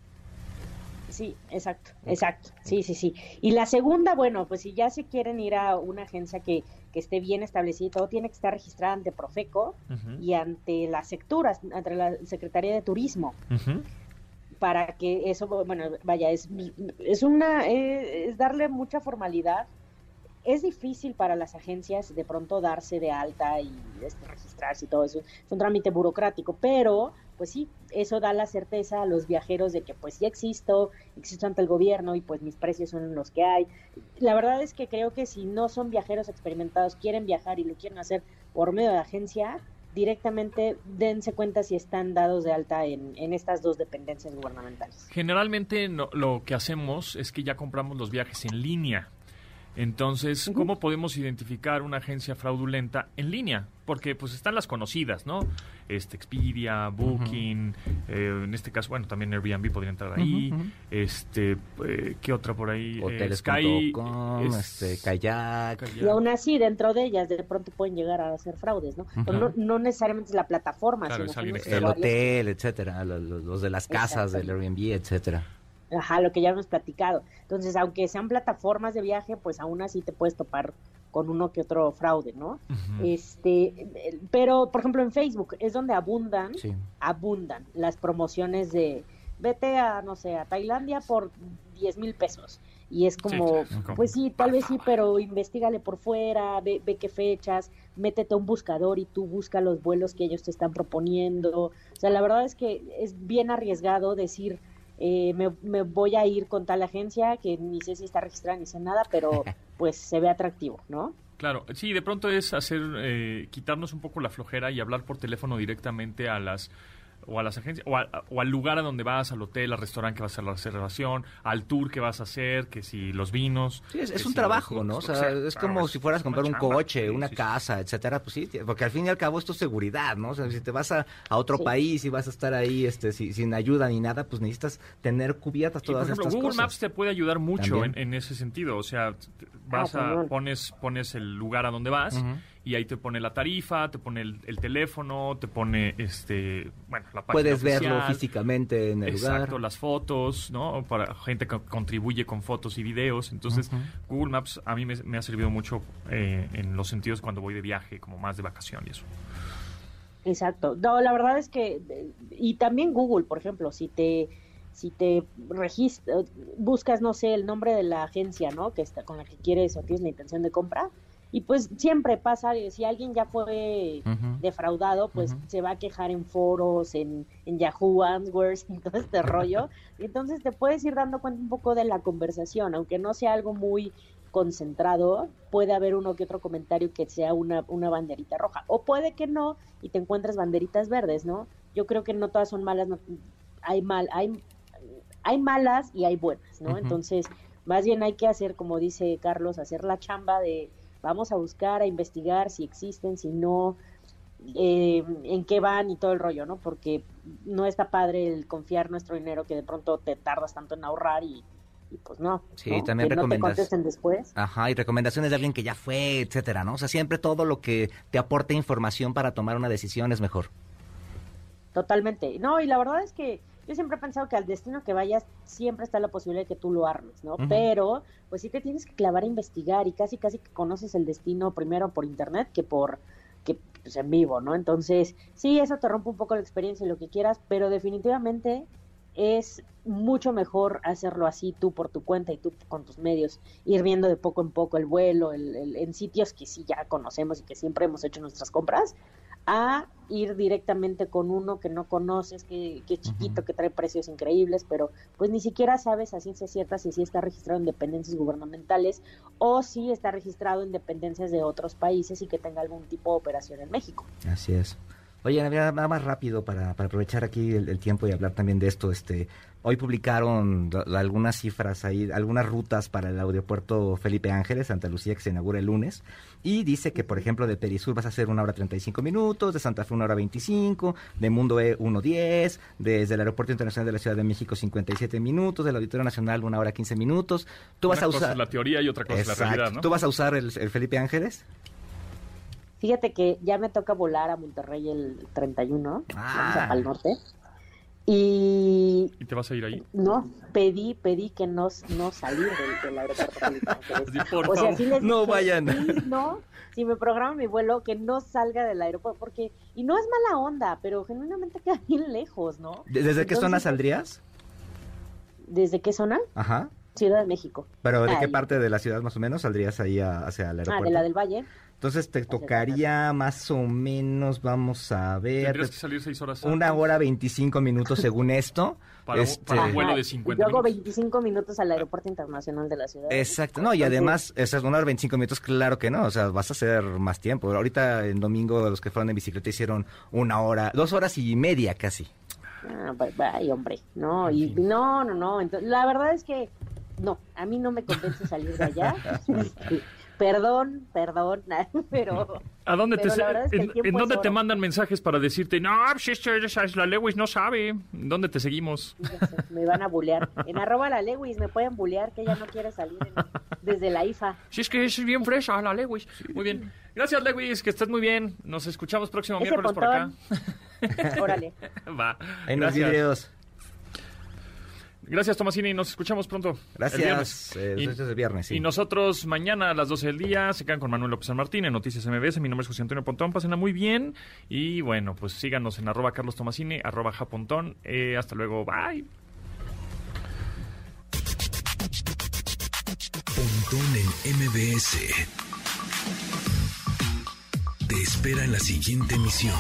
[SPEAKER 6] Sí, exacto, exacto. Sí, sí, sí. Y la segunda, bueno, pues si ya se quieren ir a una agencia que, que esté bien establecida, todo tiene que estar registrada ante Profeco y ante las secturas, ante la Secretaría de Turismo. Para que eso, bueno, vaya, es, es una, eh, es darle mucha formalidad es difícil para las agencias de pronto darse de alta y este, registrarse y todo eso. Es un trámite burocrático, pero pues sí, eso da la certeza a los viajeros de que pues ya existo, existo ante el gobierno y pues mis precios son los que hay. La verdad es que creo que si no son viajeros experimentados, quieren viajar y lo quieren hacer por medio de agencia, directamente dense cuenta si están dados de alta en, en estas dos dependencias gubernamentales.
[SPEAKER 1] Generalmente lo que hacemos es que ya compramos los viajes en línea entonces, ¿cómo podemos identificar una agencia fraudulenta en línea? Porque pues están las conocidas, ¿no? Este Expedia, Booking, eh, en este caso, bueno, también Airbnb podría entrar ahí. Este, eh, ¿qué otra por ahí?
[SPEAKER 2] Eh, Hoteles.com, este, kayak.
[SPEAKER 6] Y aún así, dentro de ellas, de pronto pueden llegar a ser fraudes, ¿no? no, necesariamente es la plataforma,
[SPEAKER 2] sino el hotel, etcétera, los, los de las casas del Airbnb, etcétera.
[SPEAKER 6] Ajá, lo que ya hemos platicado. Entonces, aunque sean plataformas de viaje, pues aún así te puedes topar con uno que otro fraude, ¿no? Este, pero por ejemplo en Facebook es donde abundan, abundan las promociones de vete a, no sé, a Tailandia por 10 mil pesos. Y es como, pues sí, tal vez sí, pero investigale por fuera, ve, ve qué fechas, métete a un buscador y tú busca los vuelos que ellos te están proponiendo. O sea, la verdad es que es bien arriesgado decir, eh, me, me, voy a ir con tal agencia que ni sé si está registrada ni sé nada, pero pues se ve atractivo, ¿no?
[SPEAKER 1] Claro, sí, de pronto es hacer, eh, quitarnos un poco la flojera y hablar por teléfono directamente a las o a las agencias, o, al lugar a donde vas, al hotel, al restaurante que vas a hacer la reservación, al tour que vas a hacer, que si los vinos.
[SPEAKER 2] Sí, es, un trabajo, ¿no? O sea, es como si fueras a comprar un coche, una casa, etcétera, pues sí, porque al fin y al cabo esto es seguridad, ¿no? O sea, si te vas a, otro país y vas a estar ahí este sin ayuda ni nada, pues necesitas tener cubiertas todas y por ejemplo,
[SPEAKER 1] Google Maps te puede ayudar mucho en, ese sentido, o sea, vas ah, a, pones, pones el lugar a donde vas y ahí te pone la tarifa, te pone el, teléfono, te pone este, bueno, la página
[SPEAKER 2] Puedes verlo físicamente en el
[SPEAKER 1] lugar. Exacto, las fotos, ¿no? Para gente que contribuye con fotos y videos. Entonces, Google Maps a mí me, ha servido mucho eh, en los sentidos cuando voy de viaje, como más de vacación y eso.
[SPEAKER 6] Exacto. No, la verdad es que y también Google, por ejemplo, si te si te registras, buscas, no sé, el nombre de la agencia, ¿no? Que está con la que quieres o tienes la intención de compra, y pues siempre pasa, si alguien ya fue defraudado, pues se va a quejar en foros, en, en Yahoo Answers y todo este rollo. Entonces te puedes ir dando cuenta un poco de la conversación, aunque no sea algo muy concentrado, puede haber uno que otro comentario que sea una, una banderita roja. O puede que no y te encuentres banderitas verdes, ¿no? Yo creo que no todas son malas, hay mal, hay, hay malas y hay buenas, ¿no? Entonces, más bien hay que hacer, como dice Carlos, hacer la chamba de vamos a buscar, a investigar si existen, si no, eh, en qué van y todo el rollo, ¿no? Porque no está padre el confiar nuestro dinero que de pronto te tardas tanto en ahorrar y, pues no.
[SPEAKER 2] Sí, también recomendaciones. después. Ajá, y recomendaciones de alguien que ya fue, etcétera, ¿no? O sea, siempre todo lo que te aporte información para tomar una decisión es mejor.
[SPEAKER 6] Totalmente. No, y la verdad es que yo siempre he pensado que al destino que vayas siempre está la posibilidad de que tú lo armes, ¿no? Pero pues sí te tienes que clavar a investigar y casi casi que conoces el destino primero por internet que por que pues, en vivo, ¿no? Entonces, sí, eso te rompe un poco la experiencia y lo que quieras, pero definitivamente es mucho mejor hacerlo así tú por tu cuenta y tú con tus medios, ir viendo de poco en poco el vuelo, el, en sitios que sí ya conocemos y que siempre hemos hecho nuestras compras, a ir directamente con uno que no conoces, que, que chiquito, que trae precios increíbles, pero pues ni siquiera sabes a ciencia cierta si sí está registrado en dependencias gubernamentales o si está registrado en dependencias de otros países y que tenga algún tipo de operación en México.
[SPEAKER 2] Así es. Oye, nada más rápido para, aprovechar aquí el, tiempo y hablar también de esto. Este, hoy publicaron algunas cifras ahí, algunas rutas para el aeropuerto Felipe Ángeles, Santa Lucía, que se inaugura el lunes. Y dice que, por ejemplo, de Perisur vas a hacer una hora 35 minutos, de Santa Fe una hora 25, de Mundo E 1.10, desde el Aeropuerto Internacional de la Ciudad de México 57 minutos, del Auditorio Nacional una hora 15 minutos.
[SPEAKER 1] Tú vas a usar... la teoría y otra cosa la realidad, ¿no?
[SPEAKER 2] ¿Tú vas a usar el Felipe Ángeles?
[SPEAKER 6] Fíjate que ya me toca volar a Monterrey el 31, ah. al norte. Y...
[SPEAKER 1] ¿Y te vas a ir ahí?
[SPEAKER 6] No, pedí, pedí que no, no salir del, aeropuerto.
[SPEAKER 2] o sea, si les no vayan.
[SPEAKER 6] no, si me programa mi vuelo, que no salga del aeropuerto, porque, y no es mala onda, pero genuinamente queda bien lejos, ¿no?
[SPEAKER 2] ¿Desde qué zona saldrías?
[SPEAKER 6] ¿Desde qué zona?
[SPEAKER 2] Ajá.
[SPEAKER 6] Ciudad de México.
[SPEAKER 2] ¿Pero de qué parte de la ciudad más o menos saldrías ahí hacia el aeropuerto?
[SPEAKER 6] Ah, de la del Valle.
[SPEAKER 2] Entonces te tocaría más o menos, vamos a ver.
[SPEAKER 1] Tendrías que salir seis horas
[SPEAKER 2] Una hora veinticinco minutos según esto.
[SPEAKER 1] para, este, un vuelo de 50
[SPEAKER 6] Yo hago 25 minutos al aeropuerto internacional de la ciudad.
[SPEAKER 2] Exacto, no, y además, esas una hora 25 minutos, claro que no, o sea, vas a hacer más tiempo. Ahorita en domingo los que fueron en bicicleta hicieron una hora, dos horas y media casi.
[SPEAKER 6] Ah, bye, hombre, no, y no, no, no, entonces, la verdad es que no, a mí no me convence salir de allá. perdón, perdón, pero...
[SPEAKER 1] ¿A dónde te, en, dónde te mandan mensajes para decirte, no, si es la Lewis no sabe? ¿Dónde te seguimos?
[SPEAKER 6] Me van a bulear. En arroba la Lewis me pueden bulear que ella no quiere salir desde la IFA.
[SPEAKER 1] Si es que es bien fresa la Lewis. Muy bien. Gracias, Lewis, que estés muy bien. Nos escuchamos próximo miércoles por acá.
[SPEAKER 6] Órale.
[SPEAKER 1] Va.
[SPEAKER 2] En los videos.
[SPEAKER 1] Gracias, Tomasini. Nos escuchamos pronto.
[SPEAKER 2] Gracias.
[SPEAKER 1] El viernes.
[SPEAKER 2] Eh,
[SPEAKER 1] Y-
[SPEAKER 2] el viernes, sí.
[SPEAKER 1] Y nosotros mañana a las 12 del día se quedan con Manuel López San Martín en Noticias MBS. Mi nombre es José Antonio Pontón. Pásenla muy bien. Y bueno, pues síganos en arroba Carlos Tomasini, arroba Japontón. Eh, hasta luego. Bye.
[SPEAKER 3] Pontón en MBS. Te espera en la siguiente emisión.